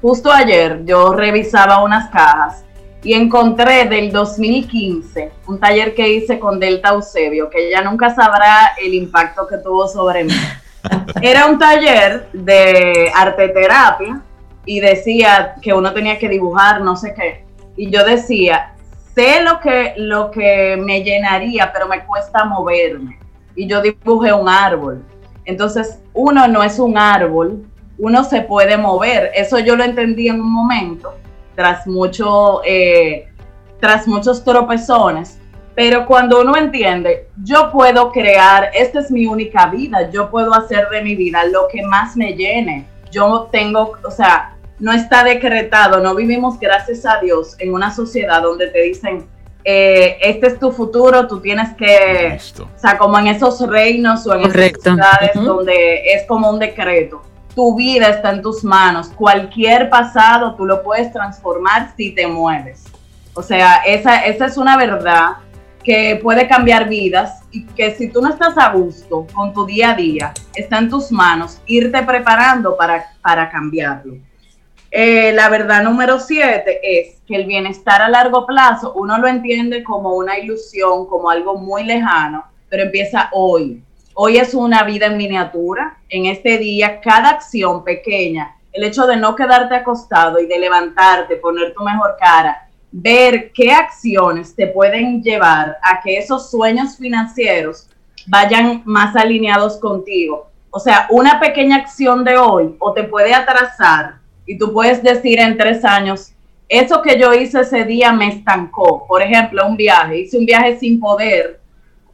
justo ayer yo revisaba unas cajas y encontré del 2015 un taller que hice con Delta Eusebio, que ella nunca sabrá el impacto que tuvo sobre mí. [LAUGHS] Era un taller de arte terapia y decía que uno tenía que dibujar no sé qué. Y yo decía, sé lo que, lo que me llenaría, pero me cuesta moverme y yo dibujé un árbol. Entonces, uno no es un árbol, uno se puede mover. Eso yo lo entendí en un momento, tras, mucho, eh, tras muchos tropezones. Pero cuando uno entiende, yo puedo crear, esta es mi única vida, yo puedo hacer de mi vida lo que más me llene. Yo tengo, o sea, no está decretado, no vivimos, gracias a Dios, en una sociedad donde te dicen, eh, este es tu futuro, tú tienes que, o sea, como en esos reinos o en esas ciudades donde es como un decreto, tu vida está en tus manos, cualquier pasado tú lo puedes transformar si te mueves. O sea, esa, esa es una verdad que puede cambiar vidas y que si tú no estás a gusto con tu día a día, está en tus manos irte preparando para, para cambiarlo. Eh, la verdad número siete es que el bienestar a largo plazo uno lo entiende como una ilusión, como algo muy lejano, pero empieza hoy. Hoy es una vida en miniatura. En este día, cada acción pequeña, el hecho de no quedarte acostado y de levantarte, poner tu mejor cara, ver qué acciones te pueden llevar a que esos sueños financieros vayan más alineados contigo. O sea, una pequeña acción de hoy o te puede atrasar y tú puedes decir en tres años, eso que yo hice ese día me estancó. Por ejemplo, un viaje, hice un viaje sin poder,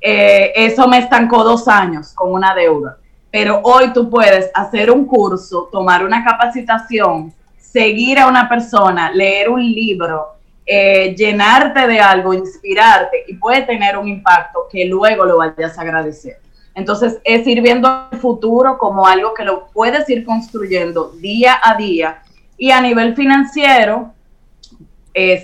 eh, eso me estancó dos años con una deuda. Pero hoy tú puedes hacer un curso, tomar una capacitación, seguir a una persona, leer un libro, eh, llenarte de algo, inspirarte y puede tener un impacto que luego lo vayas a agradecer. Entonces, es ir viendo el futuro como algo que lo puedes ir construyendo día a día. Y a nivel financiero, eh,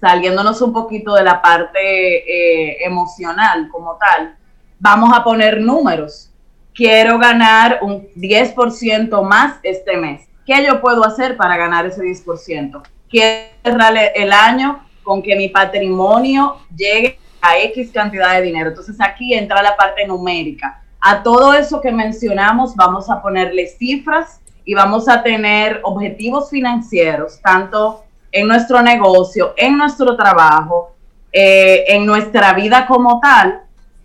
saliéndonos un poquito de la parte eh, emocional como tal, vamos a poner números. Quiero ganar un 10% más este mes. ¿Qué yo puedo hacer para ganar ese 10%? Quiero cerrar el año con que mi patrimonio llegue a X cantidad de dinero. Entonces aquí entra la parte numérica. A todo eso que mencionamos vamos a ponerle cifras y vamos a tener objetivos financieros, tanto en nuestro negocio, en nuestro trabajo, eh, en nuestra vida como tal.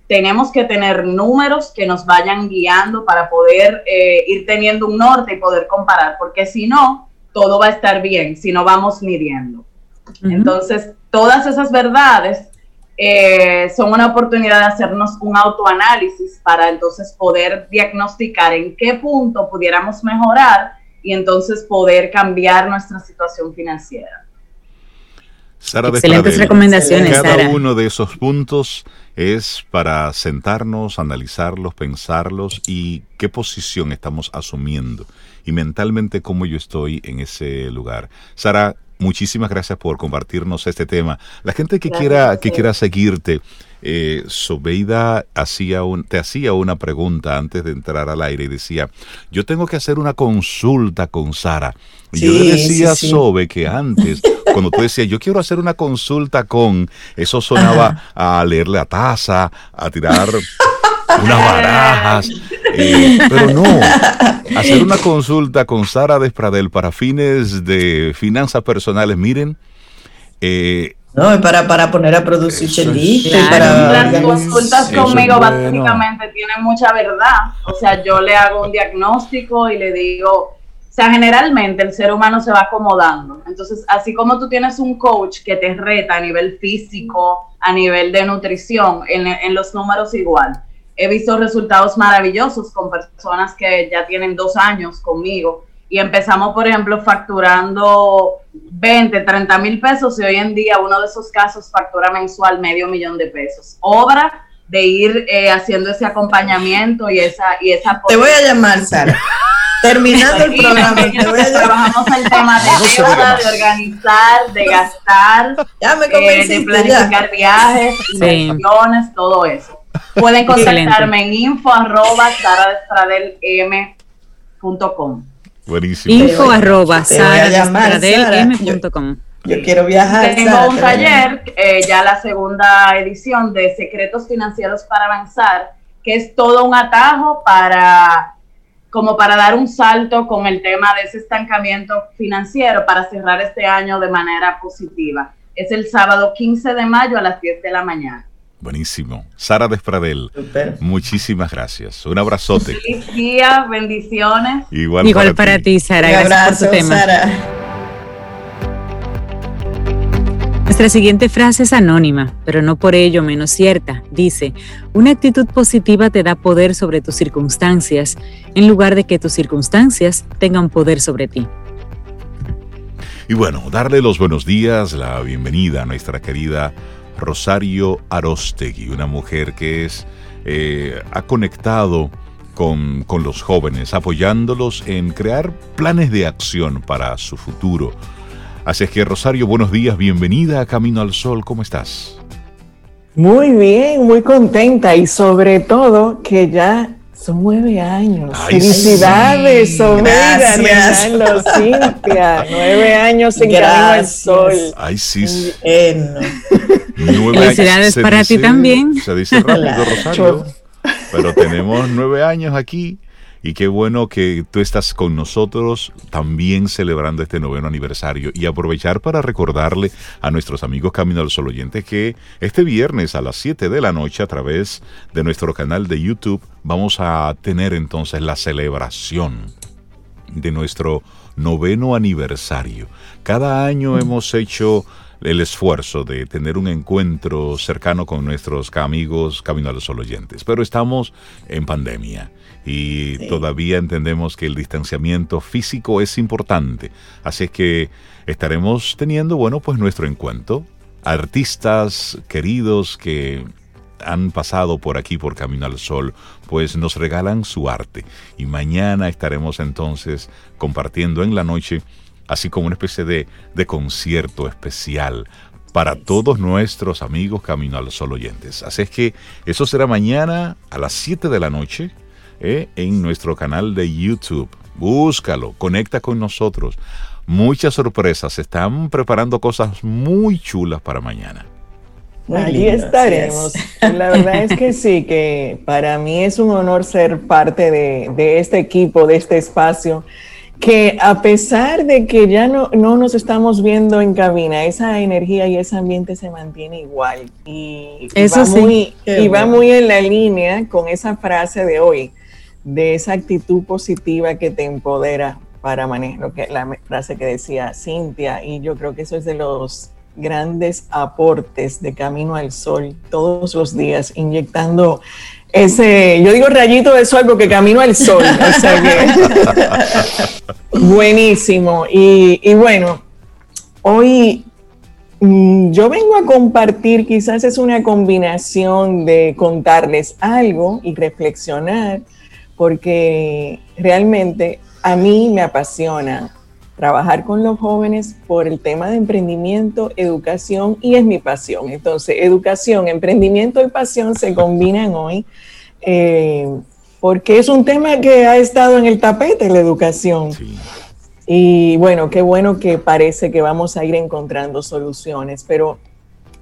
Tenemos que tener números que nos vayan guiando para poder eh, ir teniendo un norte y poder comparar, porque si no, todo va a estar bien si no vamos midiendo. Entonces, todas esas verdades eh, son una oportunidad de hacernos un autoanálisis para entonces poder diagnosticar en qué punto pudiéramos mejorar y entonces poder cambiar nuestra situación financiera. Sara Excelentes recomendaciones. Cada uno de esos puntos es para sentarnos, analizarlos, pensarlos y qué posición estamos asumiendo y mentalmente cómo yo estoy en ese lugar. Sara, muchísimas gracias por compartirnos este tema. La gente que quiera que quiera seguirte, eh, Sobeida hacía un, te hacía una pregunta antes de entrar al aire y decía, yo tengo que hacer una consulta con Sara. Y yo le decía a Sobe que antes, cuando tú decías, yo quiero hacer una consulta con, eso sonaba a leerle la taza, a tirar unas [LAUGHS] barajas. Eh, pero no, hacer una consulta con Sara Despradel para fines de finanzas personales, miren, eh, no, para, para poner a producir chelito Las consultas conmigo básicamente tienen mucha verdad. O sea, yo le hago un diagnóstico y le digo, o sea, generalmente el ser humano se va acomodando. Entonces, así como tú tienes un coach que te reta a nivel físico, a nivel de nutrición, en, en los números igual he visto resultados maravillosos con personas que ya tienen dos años conmigo y empezamos, por ejemplo, facturando 20, 30 mil pesos y hoy en día uno de esos casos factura mensual medio millón de pesos. Obra de ir eh, haciendo ese acompañamiento y esa... Y esa te voy a llamar, Sara. [LAUGHS] Terminando el programa, trabajamos el tema de [LAUGHS] deuda, de organizar, de gastar, eh, de planificar viajes, inversiones, todo eso. Pueden contactarme en info arroba Buenísimo. Info arroba Yo, quiero viajar. Tengo un taller, eh, ya la segunda edición de Secretos Financieros para Avanzar, que es todo un atajo para como para dar un salto con el tema de ese estancamiento financiero para cerrar este año de manera positiva. Es el sábado 15 de mayo a las 10 de la mañana. Buenísimo. Sara Despradel, muchísimas gracias. Un abrazote. Feliz día, bendiciones. Igual, para, ti. Sara. gracias por tu tema. Nuestra siguiente frase es anónima, pero no por ello menos cierta. Dice, una actitud positiva te da poder sobre tus circunstancias, en lugar de que tus circunstancias tengan poder sobre ti. Y bueno, darle los buenos días, la bienvenida a nuestra querida Rosario Arostegui, una mujer que es, eh, ha conectado con, con los jóvenes, apoyándolos en crear planes de acción para su futuro. Así es que Rosario, buenos días, bienvenida a Camino al Sol, ¿cómo estás? Muy bien, muy contenta y sobre todo que ya son nueve años. Felicidades, Sobeida, Renalo, Cintia. Nueve años en Camino al Sol. Ay, sí. [LAUGHS] Felicidades para ti también. Se dice rápido, Rosario. Pero tenemos nueve años aquí y qué bueno que tú estás con nosotros también celebrando este noveno aniversario. Y aprovechar para recordarle a nuestros amigos Camino al Sol oyentes que este viernes a las 7 de la noche a través de nuestro canal de YouTube vamos a tener entonces la celebración de nuestro noveno aniversario. Cada año hemos hecho el esfuerzo de tener un encuentro cercano con nuestros amigos Camino al Sol oyentes, pero estamos en pandemia y todavía entendemos que el distanciamiento físico es importante. Así es que estaremos teniendo, bueno, pues nuestro encuentro. Artistas queridos que han pasado por aquí por Camino al Sol, pues nos regalan su arte. Y mañana estaremos entonces compartiendo en la noche, así como una especie de, de concierto especial para todos nuestros amigos Camino al Sol oyentes. Así es que eso será mañana a las 7 de la noche ¿eh? en nuestro canal de YouTube. Búscalo, conecta con nosotros. Muchas sorpresas, se están preparando cosas muy chulas para mañana. Allí estaremos. La verdad es que sí, que para mí es un honor ser parte de, de, este equipo, de este espacio, que a pesar de que ya no, no nos estamos viendo en cabina, esa energía y ese ambiente se mantiene igual. Y, Eso va, muy, y va muy en la línea con esa frase de hoy de esa actitud positiva que te empodera para manejar, que, la frase que decía Cintia, y yo creo que eso es de los grandes aportes de Camino al Sol todos los días, inyectando ese, yo digo rayito de sol porque camino al sol. o sea que, [LAUGHS] buenísimo. Y, y, bueno, hoy mm, yo vengo a compartir, quizás es una combinación de contarles algo y reflexionar, porque realmente a mí me apasiona trabajar con los jóvenes por el tema de emprendimiento, educación y es mi pasión. Entonces, educación, emprendimiento y pasión se combinan hoy eh, porque es un tema que ha estado en el tapete, la educación. Y bueno, qué bueno que parece que vamos a ir encontrando soluciones, pero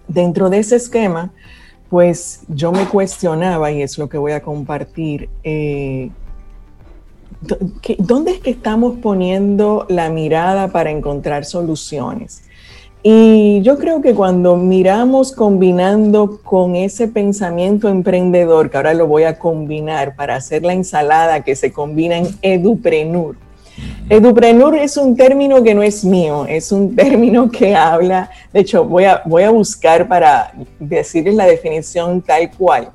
dentro de ese esquema, pues yo me cuestionaba, y es lo que voy a compartir, eh, ¿dónde es que estamos poniendo la mirada para encontrar soluciones? Y yo creo que cuando miramos combinando con ese pensamiento emprendedor, que ahora lo voy a combinar para hacer la ensalada que se combina en eduprenur. Eduprenur es un término que no es mío, es un término que habla, de hecho voy a, voy a buscar para decirles la definición tal cual.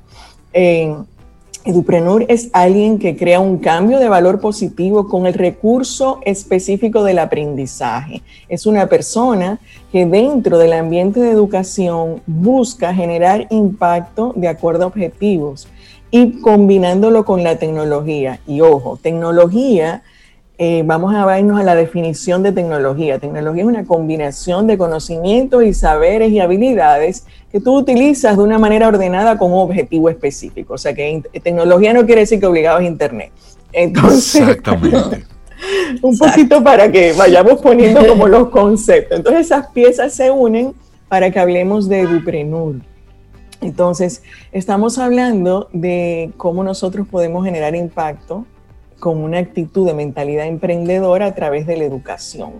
Edupreneur es alguien que crea un cambio de valor positivo con el recurso específico del aprendizaje. Es una persona que dentro del ambiente de educación busca generar impacto de acuerdo a objetivos y combinándolo con la tecnología. Y ojo, tecnología eh, vamos a vernos a la definición de tecnología. Tecnología es una combinación de conocimientos y saberes y habilidades que tú utilizas de una manera ordenada con un objetivo específico. O sea que tecnología no quiere decir que obligado a Internet. Entonces, Exactamente. [LAUGHS] un poquito para que vayamos poniendo como los conceptos. Entonces esas piezas se unen para que hablemos de Duprenur. Entonces, estamos hablando de cómo nosotros podemos generar impacto con una actitud de mentalidad emprendedora a través de la educación.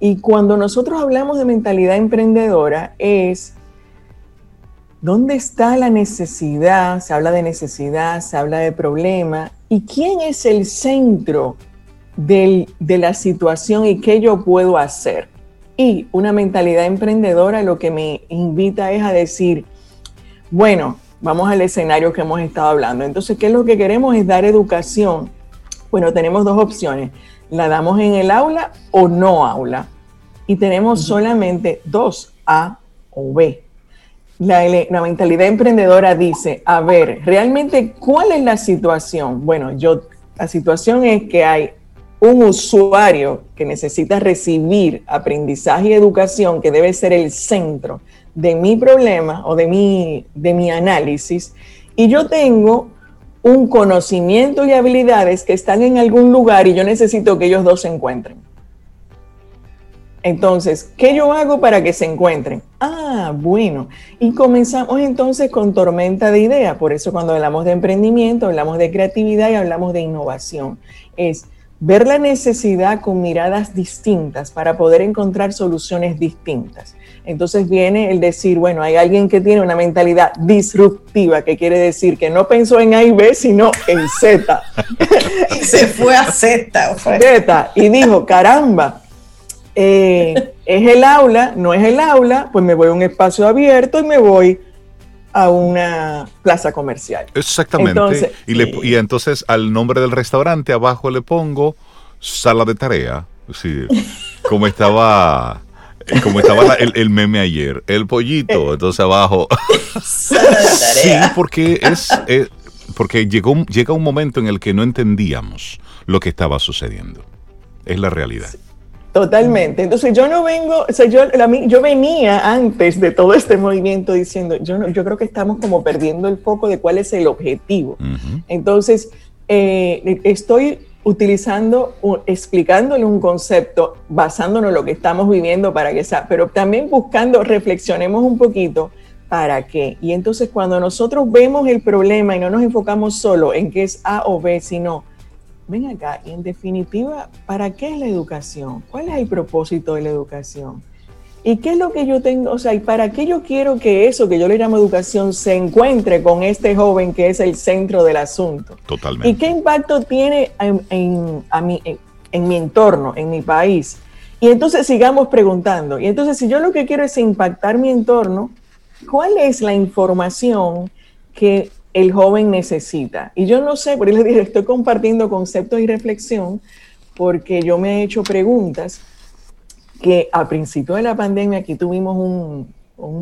Y cuando nosotros hablamos de mentalidad emprendedora es dónde está la necesidad, se habla de necesidad, se habla de problema, y quién es el centro de la situación y qué yo puedo hacer. Y una mentalidad emprendedora lo que me invita es a decir, bueno, vamos al escenario que hemos estado hablando. Entonces, ¿qué es lo que queremos? Es dar educación bueno, tenemos dos opciones. La damos en el aula o no aula. Y tenemos solamente dos, A o B. La, la, mentalidad emprendedora dice, a ver, realmente, ¿cuál es la situación? Bueno, yo, la situación es que hay un usuario que necesita recibir aprendizaje y educación, que debe ser el centro de mi problema o de mi, de mi análisis, y yo tengo un conocimiento y habilidades que están en algún lugar y yo necesito que ellos dos se encuentren. Entonces, ¿qué yo hago para que se encuentren? Ah, bueno. Y comenzamos entonces con tormenta de ideas. Por eso cuando hablamos de emprendimiento, hablamos de creatividad y hablamos de innovación. Es ver la necesidad con miradas distintas para poder encontrar soluciones distintas. Entonces viene el decir, bueno, hay alguien que tiene una mentalidad disruptiva, que quiere decir que no pensó en A y B, sino en Z. [LAUGHS] Se fue a Z. Z. Y dijo, caramba, eh, es el aula, no es el aula, pues me voy a un espacio abierto y me voy a una plaza comercial. Exactamente. y, y entonces al nombre del restaurante abajo le pongo sala de tarea. Sí, como estaba como estaba el, meme ayer, el pollito, entonces abajo. [LAUGHS] sí, porque es, eh, porque llegó, llega un momento en el que no entendíamos lo que estaba sucediendo. Es la realidad. Totalmente. Entonces yo no vengo, o sea, yo, yo venía antes de todo este movimiento diciendo, yo, yo creo que estamos como perdiendo el foco de cuál es el objetivo. Entonces, eh, estoy utilizando, explicándole un concepto, basándonos en lo que estamos viviendo para que sea, pero también buscando, reflexionemos un poquito para qué. Y entonces cuando nosotros vemos el problema y no nos enfocamos solo en qué es A o B, sino, ven acá, y en definitiva, ¿para qué es la educación? ¿Cuál es el propósito de la educación? ¿Y qué es lo que yo tengo? O sea, ¿y para qué yo quiero que eso que yo le llamo educación se encuentre con este joven que es el centro del asunto? Totalmente. ¿Y qué impacto tiene en, a mí, en mi entorno, en mi país. Y entonces sigamos preguntando. Y entonces si yo lo que quiero es impactar mi entorno, ¿cuál es la información que el joven necesita? Y yo no sé, por eso les dije, estoy compartiendo conceptos y reflexión porque yo me he hecho preguntas que al principio de la pandemia aquí tuvimos un,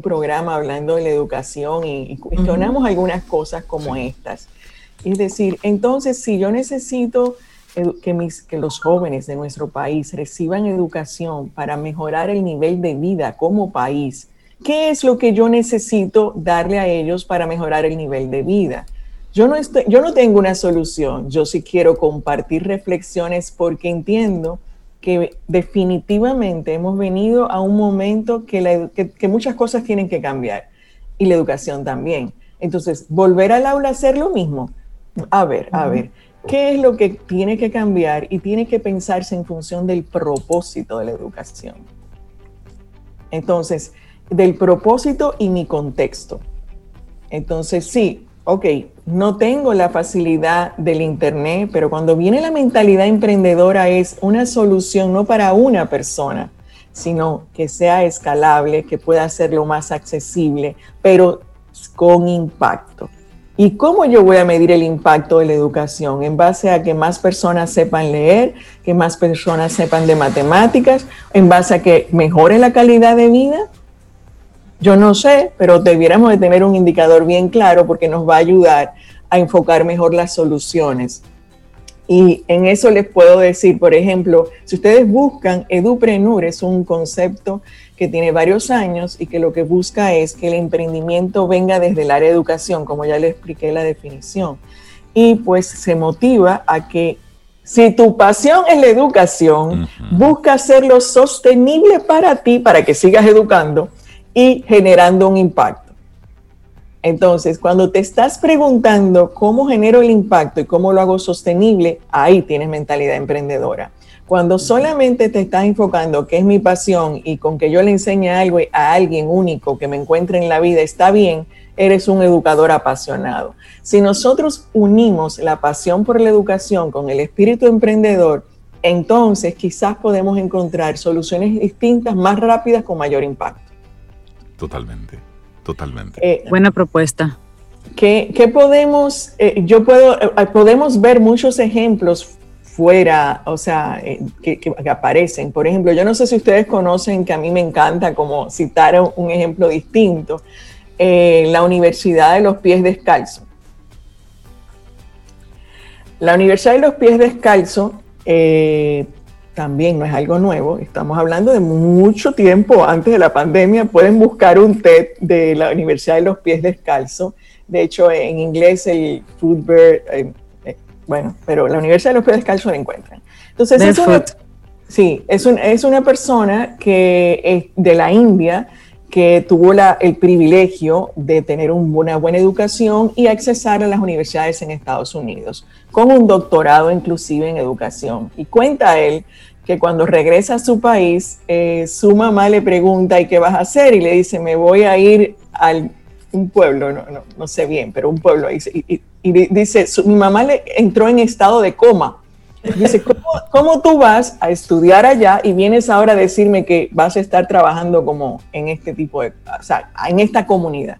programa hablando de la educación y, cuestionamos algunas cosas como estas. Es decir, entonces si yo necesito que, mis, que los jóvenes de nuestro país reciban educación para mejorar el nivel de vida como país, ¿qué es lo que yo necesito darle a ellos para mejorar el nivel de vida? Yo no, estoy, yo no tengo una solución, yo sí quiero compartir reflexiones porque entiendo que definitivamente hemos venido a un momento que, que, muchas cosas tienen que cambiar y la educación también. Entonces, volver al aula a hacer lo mismo. A ver, a ver, ¿qué es lo que tiene que cambiar y tiene que pensarse en función del propósito de la educación? Entonces, del propósito y mi contexto. Entonces, sí, ok, no tengo la facilidad del Internet, pero cuando viene la mentalidad emprendedora es una solución no para una persona, sino que sea escalable, que pueda hacerlo más accesible, pero con impacto. ¿Y cómo yo voy a medir el impacto de la educación? En base a que más personas sepan leer, que más personas sepan de matemáticas, en base a que mejore la calidad de vida. Yo no sé, pero debiéramos de tener un indicador bien claro porque nos va a ayudar a enfocar mejor las soluciones. Y en eso les puedo decir, por ejemplo, si ustedes buscan Eduprenur, es un concepto que tiene varios años y que lo que busca es que el emprendimiento venga desde el área de educación, como ya les expliqué la definición. Y pues se motiva a que si tu pasión es la educación, busca hacerlo sostenible para ti, para que sigas educando, y generando un impacto. Entonces, cuando te estás preguntando cómo genero el impacto y cómo lo hago sostenible, ahí tienes mentalidad emprendedora. Cuando solamente te estás enfocando qué es mi pasión y con que yo le enseñe algo a alguien único que me encuentre en la vida está bien, eres un educador apasionado. Si nosotros unimos la pasión por la educación con el espíritu emprendedor, entonces quizás podemos encontrar soluciones distintas, más rápidas, con mayor impacto. Totalmente, totalmente. Eh, Buena propuesta. ¿Qué, podemos, eh, yo puedo, eh, podemos ver muchos ejemplos fuera, o sea, que, aparecen. Por ejemplo, yo no sé si ustedes conocen que a mí me encanta como citar un ejemplo distinto, la Universidad de los Pies Descalzos. La Universidad de los Pies Descalzos también no es algo nuevo, estamos hablando de mucho tiempo antes de la pandemia, pueden buscar un TED de la Universidad de los Pies Descalzos, de hecho en inglés el Footbird, eh, eh, bueno, pero la Universidad de los Pies Descalzos la encuentran. Entonces, es una, sí, es, es una persona que es de la India, que tuvo el privilegio de tener una buena educación y accesar a las universidades en Estados Unidos, con un doctorado inclusive en educación. Y cuenta él que cuando regresa a su país, eh, su mamá le pregunta, ¿y qué vas a hacer? Y le dice, me voy a ir a un pueblo, no, no, no, sé bien, pero un pueblo. Y, y, dice, mi mamá le entró en estado de coma Dice, ¿cómo, tú vas a estudiar allá y vienes ahora a decirme que vas a estar trabajando como en este tipo de, o sea, en esta comunidad?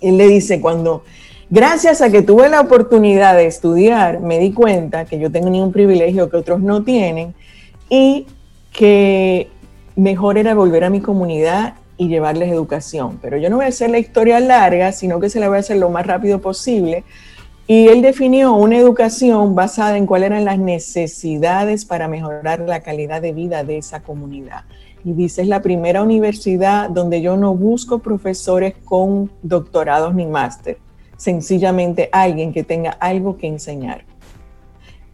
Él le dice, cuando, gracias a que tuve la oportunidad de estudiar, me di cuenta que yo tenía un privilegio que otros no tienen y que mejor era volver a mi comunidad y llevarles educación. Pero yo no voy a hacer la historia larga, sino que se la voy a hacer lo más rápido posible y él definió una educación basada en cuáles eran las necesidades para mejorar la calidad de vida de esa comunidad. Y dice, es la primera universidad donde yo no busco profesores con doctorados ni máster, sencillamente alguien que tenga algo que enseñar.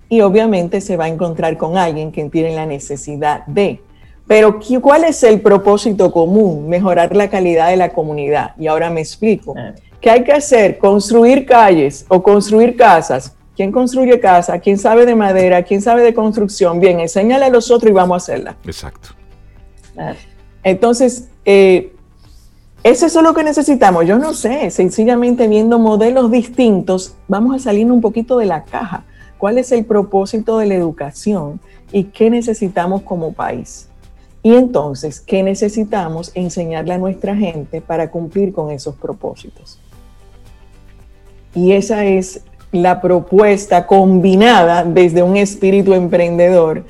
Y obviamente se va a encontrar con alguien que tiene la necesidad de. Pero ¿cuál es el propósito común? Mejorar la calidad de la comunidad. Y ahora me explico. ¿Qué hay que hacer? Construir calles o construir casas. ¿Quién construye casa? ¿Quién sabe de madera? ¿Quién sabe de construcción? Bien, enséñale a los otros y vamos a hacerla. Exacto. Entonces, eh, ¿es eso lo que necesitamos? Yo no sé, sencillamente viendo modelos distintos, vamos a salir un poquito de la caja cuál es el propósito de la educación y qué necesitamos como país. Y entonces, ¿qué necesitamos enseñarle a nuestra gente para cumplir con esos propósitos? Y esa es la propuesta combinada desde un espíritu emprendedor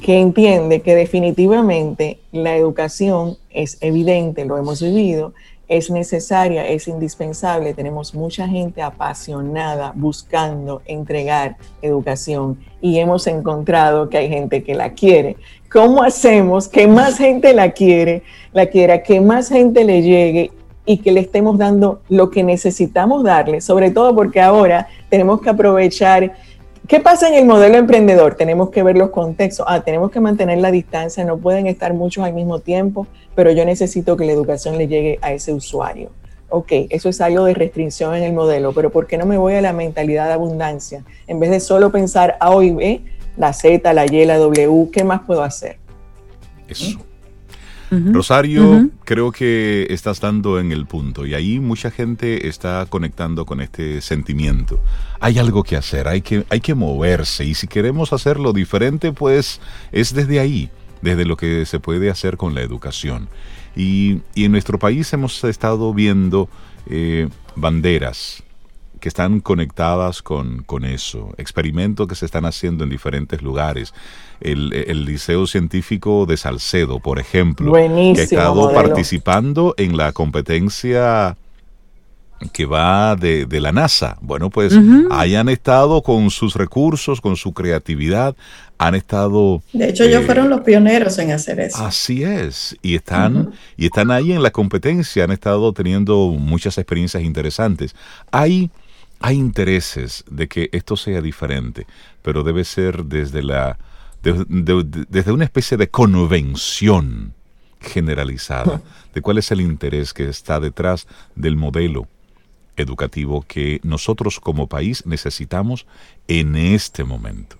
que entiende que definitivamente la educación es evidente, lo hemos vivido, es necesaria, es indispensable. Tenemos mucha gente apasionada buscando entregar educación y hemos encontrado que hay gente que la quiere. ¿Cómo hacemos que más gente la quiere, la quiera, que más gente le llegue y que le estemos dando lo que necesitamos darle? Sobre todo porque ahora tenemos que aprovechar ¿Qué pasa en el modelo emprendedor? Tenemos que ver los contextos. Ah, tenemos que mantener la distancia, no pueden estar muchos al mismo tiempo, pero yo necesito que la educación le llegue a ese usuario. Ok, eso es algo de restricción en el modelo, pero ¿por qué no me voy a la mentalidad de abundancia? En vez de solo pensar A o B, la Z, la Y, la W, ¿qué más puedo hacer? Eso. Rosario, creo que estás dando en el punto y ahí mucha gente está conectando con este sentimiento. Hay algo que hacer, hay que, hay que moverse y si queremos hacerlo diferente, pues es desde ahí, desde lo que se puede hacer con la educación. Y, en nuestro país hemos estado viendo eh, banderas, que están conectadas con, con, eso, experimentos que se están haciendo en diferentes lugares. El, el Liceo Científico de Salcedo, por ejemplo, que ha estado participando en la competencia que va de, de la NASA. Bueno, pues hayan estado con sus recursos, con su creatividad, han estado... De hecho, ellos eh, fueron los pioneros en hacer eso. Así es, y están, y están ahí en la competencia, han estado teniendo muchas experiencias interesantes. Hay hay intereses de que esto sea diferente, pero debe ser desde la desde una especie de convención generalizada [LAUGHS] de cuál es el interés que está detrás del modelo educativo que nosotros como país necesitamos en este momento.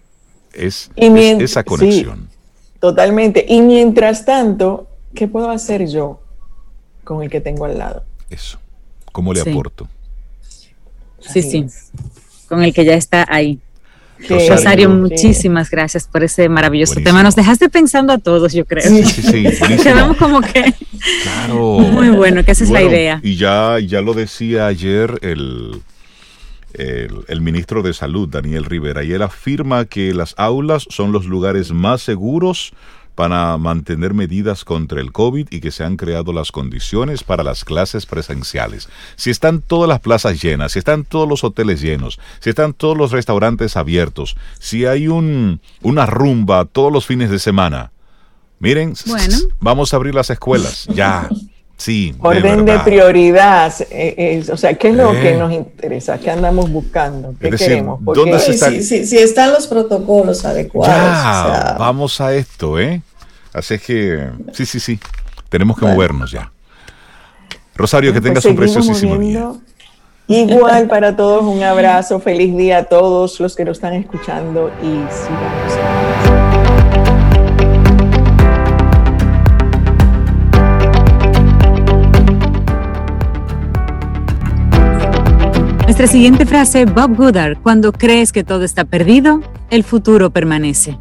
Es, esa conexión. totalmente. Y mientras tanto, ¿qué puedo hacer yo con el que tengo al lado? Eso. ¿Cómo le aporto? Sí, sí, con el que ya está ahí. Rosario, muchísimas gracias por ese maravilloso tema. Nos dejaste pensando a todos, yo creo. Sí, sí, [LAUGHS] Quedamos como que. Claro. Muy bueno, que esa es la idea. Y ya, ya lo decía ayer el, el, el, ministro de Salud, Daniel Rivera, y él afirma que las aulas son los lugares más seguros para mantener medidas contra el COVID y que se han creado las condiciones para las clases presenciales. Si están todas las plazas llenas, si están todos los hoteles llenos, si están todos los restaurantes abiertos, si hay un, una rumba todos los fines de semana, miren, vamos a abrir las escuelas, ya. Sí, Orden de, prioridad. Eh, o sea, ¿qué es lo que eh. nos interesa? ¿Qué andamos buscando? ¿Qué queremos? ¿dónde si, están los protocolos adecuados. Vamos a esto, ¿eh? Así que, sí, sí, sí. Tenemos que movernos ya. Rosario, que pues tengas un preciosísimo día. Igual para todos, un abrazo, feliz día a todos los que nos están escuchando y sigamos. Nuestra siguiente frase, Bob Goodard, cuando crees que todo está perdido, el futuro permanece.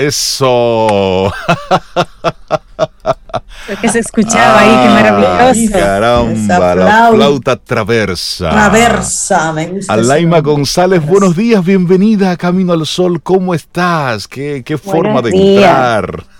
Eso. Lo que se escuchaba ahí, qué maravilloso. Caramba, la flauta traversa. Traversa, me gusta. Alaima González, buenos días, bienvenida a Camino al Sol. ¿Cómo estás? ¿Qué, qué forma de entrar? [LAUGHS]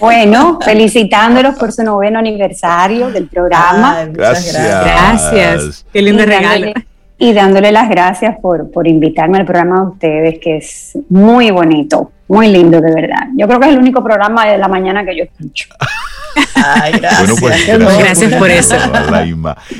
Bueno, felicitándolos por su noveno aniversario del programa. gracias. Gracias. Qué lindo regalo. Y dándole las gracias por, por invitarme al programa de ustedes, que es muy bonito, muy lindo de verdad. Yo creo que es el único programa de la mañana que yo escucho. Ay, gracias. Pues, gracias, por eso.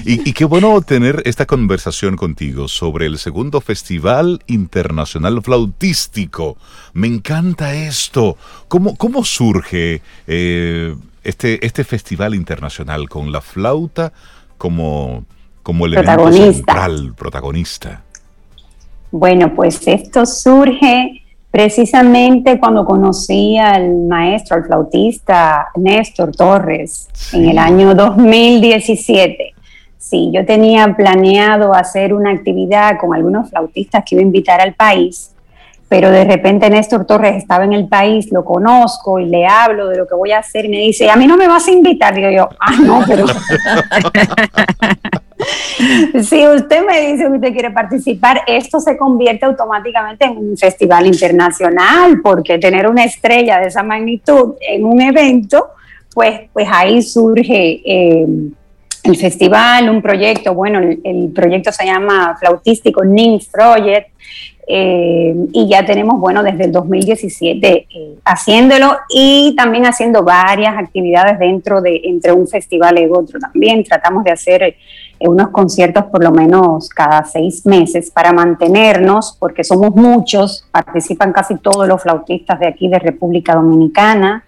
Y, y, qué bueno tener esta conversación contigo sobre el segundo Festival Internacional Flautístico. Me encanta esto. ¿Cómo, cómo surge eh, este, este festival internacional con la flauta como como el protagonista. central, protagonista? Bueno, pues esto surge precisamente cuando conocí al maestro, al flautista Néstor Torres en el año 2017. Sí, yo tenía planeado hacer una actividad con algunos flautistas que iba a invitar al país pero de repente Néstor Torres estaba en el país, lo conozco y le hablo de lo que voy a hacer y me dice, a mí no me vas a invitar. Digo yo, ah, no, pero... [LAUGHS] [LAUGHS] [LAUGHS] si usted me dice que usted quiere participar, esto se convierte automáticamente en un festival internacional, porque tener una estrella de esa magnitud en un evento, pues, pues ahí surge... Eh, el festival, un proyecto, bueno, el, proyecto se llama Flautístico NIMF Project, eh, y ya tenemos, bueno, desde el 2017 eh, haciéndolo y también haciendo varias actividades dentro de, entre un festival y otro también. Tratamos de hacer unos conciertos por lo menos cada seis meses para mantenernos, porque somos muchos, participan casi todos los flautistas de aquí de República Dominicana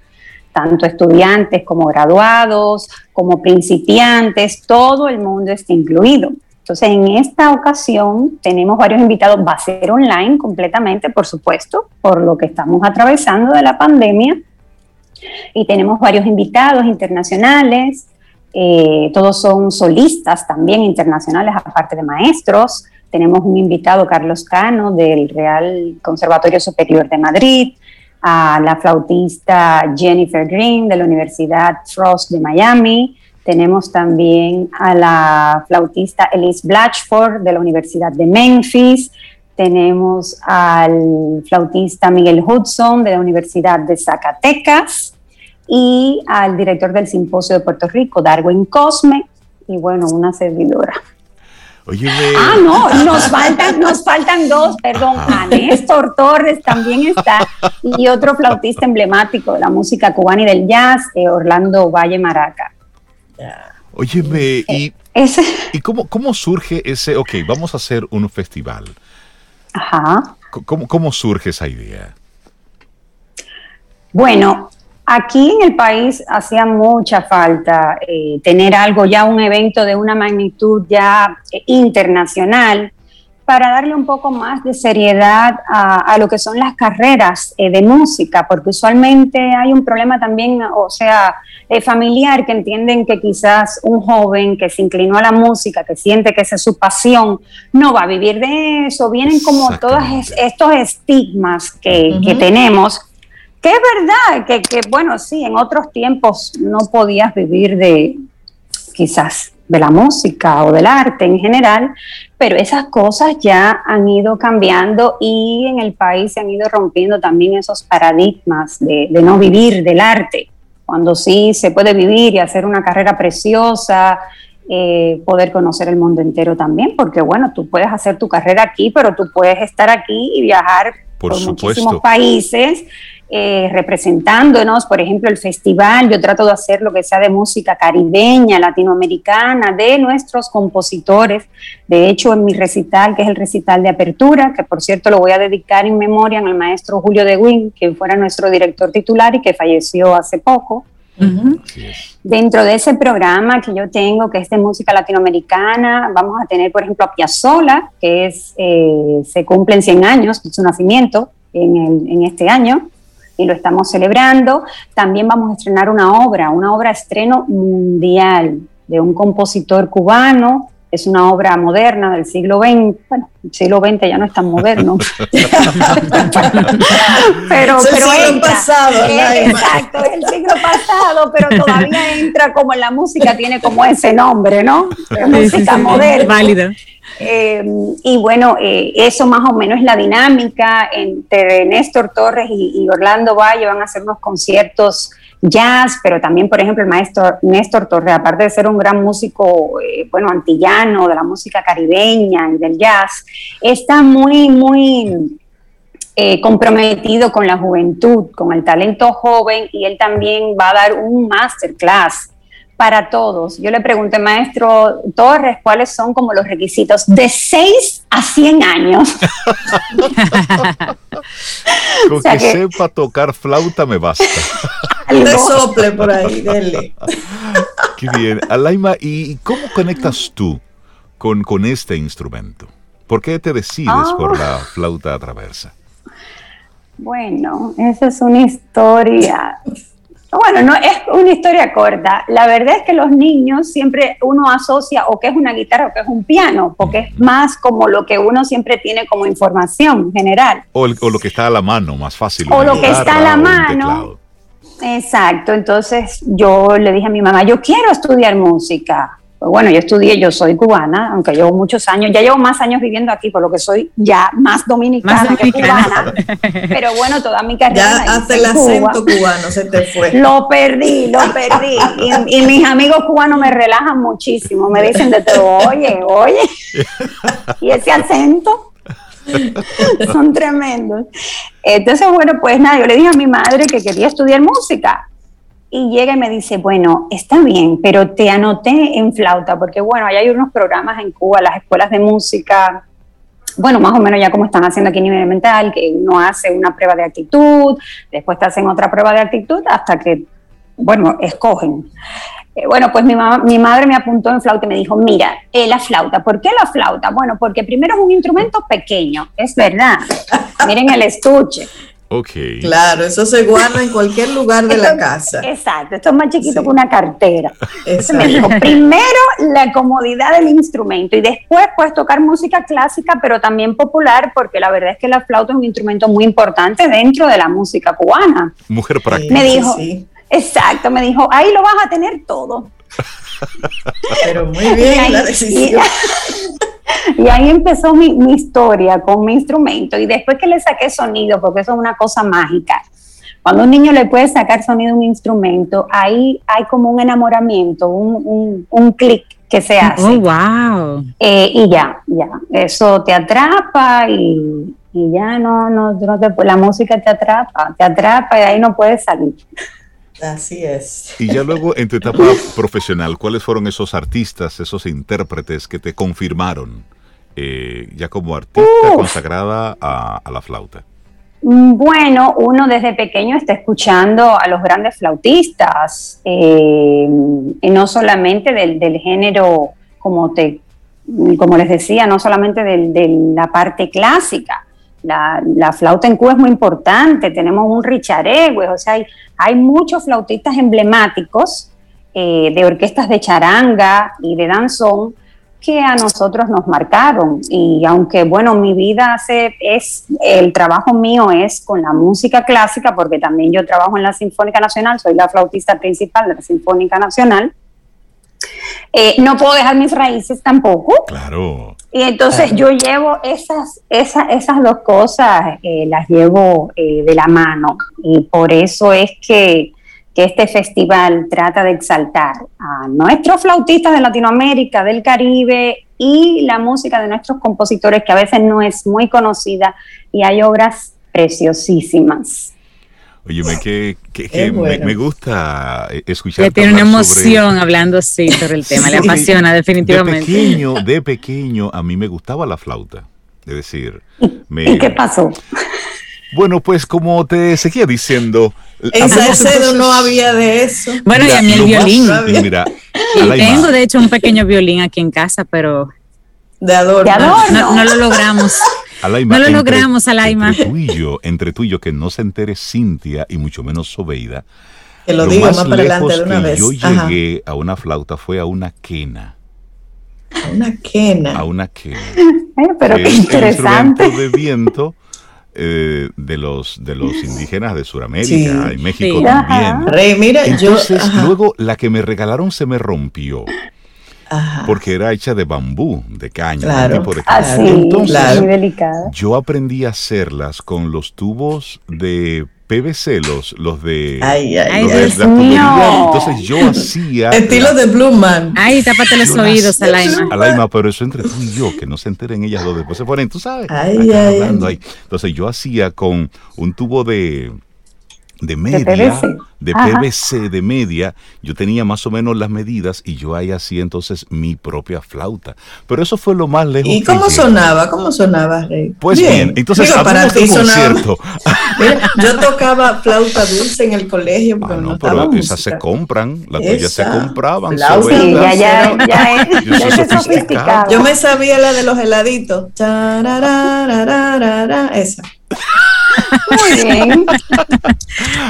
tanto estudiantes como graduados, como principiantes, todo el mundo está incluido. Entonces, en esta ocasión tenemos varios invitados, va a ser online completamente, por supuesto, por lo que estamos atravesando de la pandemia. Y tenemos varios invitados internacionales, eh, todos son solistas también internacionales, aparte de maestros. Tenemos un invitado, Carlos Cano, del Real Conservatorio Superior de Madrid, a la flautista Jennifer Green de la Universidad Frost de Miami, tenemos también a la flautista Elise Blatchford de la Universidad de Memphis. Tenemos al flautista Miguel Hudson de la Universidad de Zacatecas y al director del Simposio de Puerto Rico, Darwin Cosme, y bueno, una servidora. Ah, no, nos faltan, nos faltan dos, perdón, a Néstor Torres también está, y otro flautista emblemático de la música cubana y del jazz, eh, Orlando Valle Maraca. Óyeme, y, ¿y cómo, cómo surge ese, ok, vamos a hacer un festival? Ajá. ¿Cómo, cómo surge esa idea? Bueno, aquí en el país hacía mucha falta eh, tener algo, ya un evento de una magnitud ya eh, internacional para darle un poco más de seriedad a, lo que son las carreras eh, de música, porque usualmente hay un problema también, o sea, eh, familiar, que entienden que quizás un joven que se inclinó a la música, que siente que esa es su pasión, no va a vivir de eso. Vienen como todos estos estigmas que, que tenemos que es verdad que, que, bueno, sí, en otros tiempos no podías vivir de quizás de la música o del arte en general, pero esas cosas ya han ido cambiando y en el país se han ido rompiendo también esos paradigmas de, no vivir del arte, cuando sí se puede vivir y hacer una carrera preciosa, eh, poder conocer el mundo entero también, porque bueno, tú puedes hacer tu carrera aquí, pero tú puedes estar aquí y viajar por, por muchísimos países eh, representándonos, por ejemplo, el festival, yo trato de hacer lo que sea de música caribeña, latinoamericana, de nuestros compositores. De hecho, en mi recital, que es el recital de apertura, que por cierto lo voy a dedicar en memoria al maestro Julio de Win, que fuera nuestro director titular y que falleció hace poco. Dentro de ese programa que yo tengo, que es de música latinoamericana, vamos a tener, por ejemplo, a Piazzolla, que es, eh, se cumplen 100 años de su nacimiento en, en este año y lo estamos celebrando. También vamos a estrenar una obra, una obra estreno mundial de un compositor cubano. Es una obra moderna del siglo XX, bueno, siglo XX ya no es tan moderno. [LAUGHS] pero es el siglo pasado. exacto, es el siglo pasado, pero todavía entra como en la música, tiene como ese nombre, ¿no? música moderna. Válida. Eh, y bueno, eh, eso más o menos es la dinámica entre Néstor Torres y, Orlando Valle. Van a hacer unos conciertos jazz, pero también, por ejemplo, el maestro Néstor Torres, aparte de ser un gran músico, eh, bueno, antillano, de la música caribeña y del jazz, está muy, muy comprometido con la juventud, con el talento joven, y él también va a dar un masterclass para todos. Yo le pregunté, maestro Torres, ¿cuáles son como los requisitos? De 6 a 100 años. [LAUGHS] Con que, sepa tocar flauta me basta. [LAUGHS] De sople por ahí, dele. [LAUGHS] Qué bien. Alaima, ¿y cómo conectas tú con, con este instrumento? ¿Por qué te decides por la ah. flauta traversa? Bueno, esa es una historia bueno, no es una historia corta. La verdad es que los niños siempre uno asocia o que es una guitarra o que es un piano, porque es más como lo que uno siempre tiene como información general. O, lo que está a la mano, más fácil. O lo que está a la mano. Exacto. Entonces yo le dije a mi mamá, yo quiero estudiar música. Pues bueno, yo estudié, yo soy cubana, aunque llevo muchos años, ya llevo más años viviendo aquí, por lo que soy ya más dominicana, que cubana. Pero bueno, toda mi carrera. Ya hasta el acento cubano se te fue. Lo perdí, lo perdí. Y, mis amigos cubanos me relajan muchísimo, me dicen de todo, oye, oye. Y ese acento. Son tremendos. Entonces, bueno, pues nada, yo le dije a mi madre que quería estudiar música y llega y me dice, bueno, está bien, pero te anoté en flauta, porque bueno, hay unos programas en Cuba, las escuelas de música, bueno, más o menos ya como están haciendo aquí a nivel mental, que uno hace una prueba de actitud, después te hacen otra prueba de actitud hasta que, bueno, escogen. Eh, bueno, pues mi, mi madre me apuntó en flauta y me dijo, mira, eh, la flauta, ¿por qué la flauta? Bueno, porque primero es un instrumento pequeño, es verdad. Miren el estuche. Claro, eso se guarda en cualquier lugar de la casa. Exacto, esto es más chiquito que una cartera. me dijo, primero la comodidad del instrumento y después puedes tocar música clásica, pero también popular, porque la verdad es que la flauta es un instrumento muy importante dentro de la música cubana. Mujer práctica. Me dijo, exacto, me dijo, ahí lo vas a tener todo. pero muy bien la decisión. Y [LAUGHS] [LAUGHS] ahí empezó mi, historia con mi instrumento y después que le saqué sonido, porque eso es una cosa mágica. Cuando un niño le puede sacar sonido a un instrumento, ahí hay como un enamoramiento, un, un, clic que se hace. Oh, wow. Eh, y ya, ya, eso te atrapa y, ya no, no, no te, la música te atrapa, te atrapa y ahí no puedes salir. Así es. Y ya luego en tu etapa [LAUGHS] profesional, ¿cuáles fueron esos artistas, esos intérpretes que te confirmaron eh, ya como artista consagrada a, la flauta? Bueno, uno desde pequeño está escuchando a los grandes flautistas, eh, y no solamente del, género, como, te, como les decía, no solamente de la parte clásica, la, flauta en Cuba es muy importante, tenemos un Richard Ewes, o sea, hay, muchos flautistas emblemáticos eh, de orquestas de charanga y de danzón que a nosotros nos marcaron. Y aunque, bueno, mi vida hace, es, el trabajo mío es con la música clásica, porque también yo trabajo en la Sinfónica Nacional, soy la flautista principal de la Sinfónica Nacional, eh, no puedo dejar mis raíces tampoco. Claro. Y entonces yo llevo esas, esas, esas dos cosas, eh, las llevo eh, de la mano. Y por eso es que, que, este festival trata de exaltar a nuestros flautistas de Latinoamérica, del Caribe y la música de nuestros compositores, que a veces no es muy conocida y hay obras preciosísimas. Oye, que, que, me, gusta eh, escuchar. Le tiene una emoción hablando así sobre el tema, le apasiona definitivamente. De pequeño, de pequeño a mí me gustaba la flauta. Es decir, ¿y qué pasó? Bueno, pues como te seguía diciendo. En Salcedo no había de eso. Bueno, y a mí el violín. mira, tengo de hecho un pequeño violín aquí en casa, pero. De adorno. no lo logramos no lo logramos, Alaima. Entre tú, y yo, entre tú y yo, que no se entere Cintia y mucho menos Sobeida. Que lo, digo más, para adelante de una vez. Yo llegué a una flauta fue a una quena. A una quena. A una quena. [LAUGHS] Eh, pero qué interesante. El instrumento de viento eh, de los de los indígenas de Sudamérica y México también. Rey, mira, Entonces, luego la que me regalaron se me rompió. Porque era hecha de bambú, de caña, tipo de caña. Entonces, muy delicada. yo aprendí a hacerlas con los tubos de PVC, los, los de. Ay, ay, Dios mío. Entonces yo hacía. Estilo de Blue Man. Ay, tápate los oídos, Alaima. Alaima, pero eso entre tú y yo, que no se enteren ellas dos. Después se ponen, tú sabes. Ay, ay, ay. Entonces yo hacía con un tubo de de media, de PVC, de, media, yo tenía más o menos las medidas y yo ahí hacía entonces mi propia flauta. Pero eso fue lo más lejos. ¿Y cómo sonaba? ¿Cómo sonaba, Rey? Pues bien, entonces para ti concierto. [LAUGHS] yo tocaba flauta dulce en el colegio, pero ah, no, pero esas se compran, las tuyas se compraban. Sí, ya, ya, [LAUGHS] ya, es, Yo me sabía la de los heladitos. Esa. Muy bien.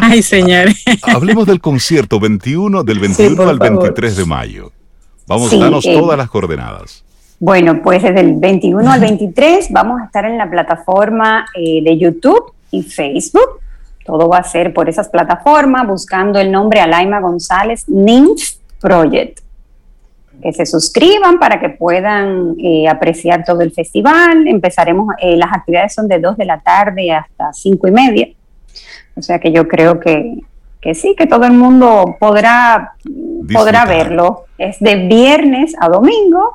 Ay, señores. Hablemos del concierto 21, del 21 al 23 de mayo. Vamos, a danos eh, todas las coordenadas. Bueno, pues desde el 21 al 23 vamos a estar en la plataforma eh, de YouTube y Facebook. Todo va a ser por esas plataformas, buscando el nombre Alaima González Ninth Project que se suscriban para que puedan eh, apreciar todo el festival. Empezaremos, eh, las actividades son de 2 de la tarde hasta 5 y media. O sea que yo creo que, que sí, que todo el mundo podrá, podrá verlo. Es de viernes a domingo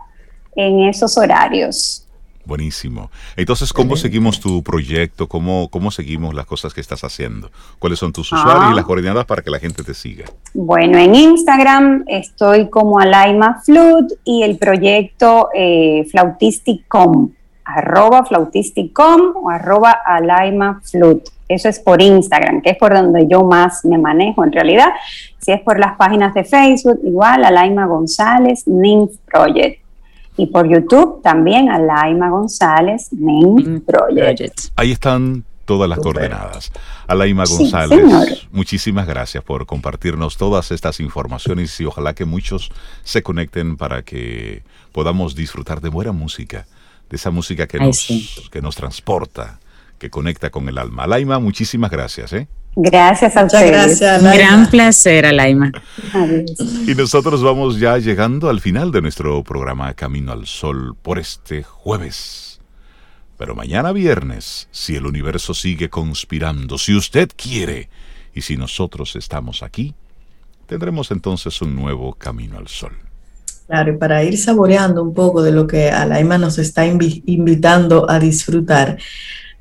en esos horarios. Buenísimo. Entonces, ¿cómo seguimos tu proyecto? ¿Cómo, ¿Cómo seguimos las cosas que estás haciendo? ¿Cuáles son tus usuarios y ah. las coordenadas para que la gente te siga? Bueno, en Instagram estoy como Alaima Flut y el proyecto eh, Flautisticom, arroba Flautisticom o arroba Alaima Flut. Eso es por Instagram, que es por donde yo más me manejo en realidad. Si es por las páginas de Facebook, igual Alaima González, Nymph Project y por YouTube también a Laima González Main Project. Ahí están todas las coordenadas. Alaima González, muchísimas gracias por compartirnos todas estas informaciones y ojalá que muchos se conecten para que podamos disfrutar de buena música, de esa música que, nos, que nos transporta, que conecta con el alma. Alaima, muchísimas gracias. ¿eh? Gracias a Muchas Gracias, Gran placer, Alaima. Y nosotros vamos ya llegando al final de nuestro programa Camino al Sol por este jueves. Pero mañana viernes, si el universo sigue conspirando, si usted quiere, y si nosotros estamos aquí, tendremos entonces un nuevo Camino al Sol. Claro, y para ir saboreando un poco de lo que Alaima nos está invitando a disfrutar,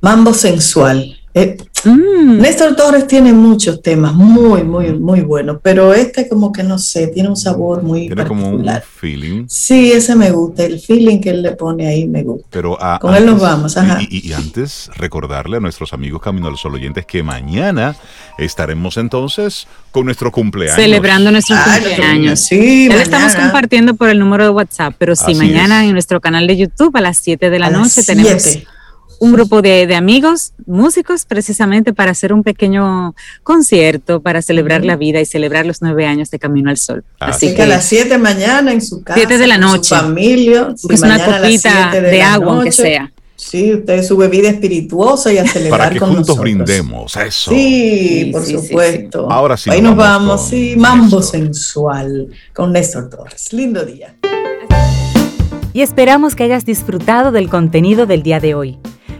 Mambo Sensual eh, mm. Néstor Torres tiene muchos temas muy, muy, muy buenos, pero este como que no sé, tiene un sabor muy Tiene como un feeling. Sí, ese me gusta, el feeling que él le pone ahí me gusta. Pero Con él nos vamos, Y, antes recordarle a nuestros amigos Camino al Sol oyentes que mañana estaremos entonces con nuestro cumpleaños. Celebrando nuestro cumpleaños. Sí, ya lo estamos compartiendo por el número de WhatsApp, pero sí, mañana en nuestro canal de YouTube a las 7 de la noche tenemos un grupo de, amigos, músicos, precisamente para hacer un pequeño concierto, para celebrar la vida y celebrar los nueve años de Camino al Sol. Así, que, a las siete de mañana en su casa, siete de la noche, su familia, es una copita de, agua, aunque sea. Sí, usted su bebida espirituosa y a celebrar Para que juntos brindemos, eso. Sí, por supuesto. Ahora sí. Ahí nos vamos, sí, mambo sensual con Néstor Torres. Lindo día. Y esperamos que hayas disfrutado del contenido del día de hoy.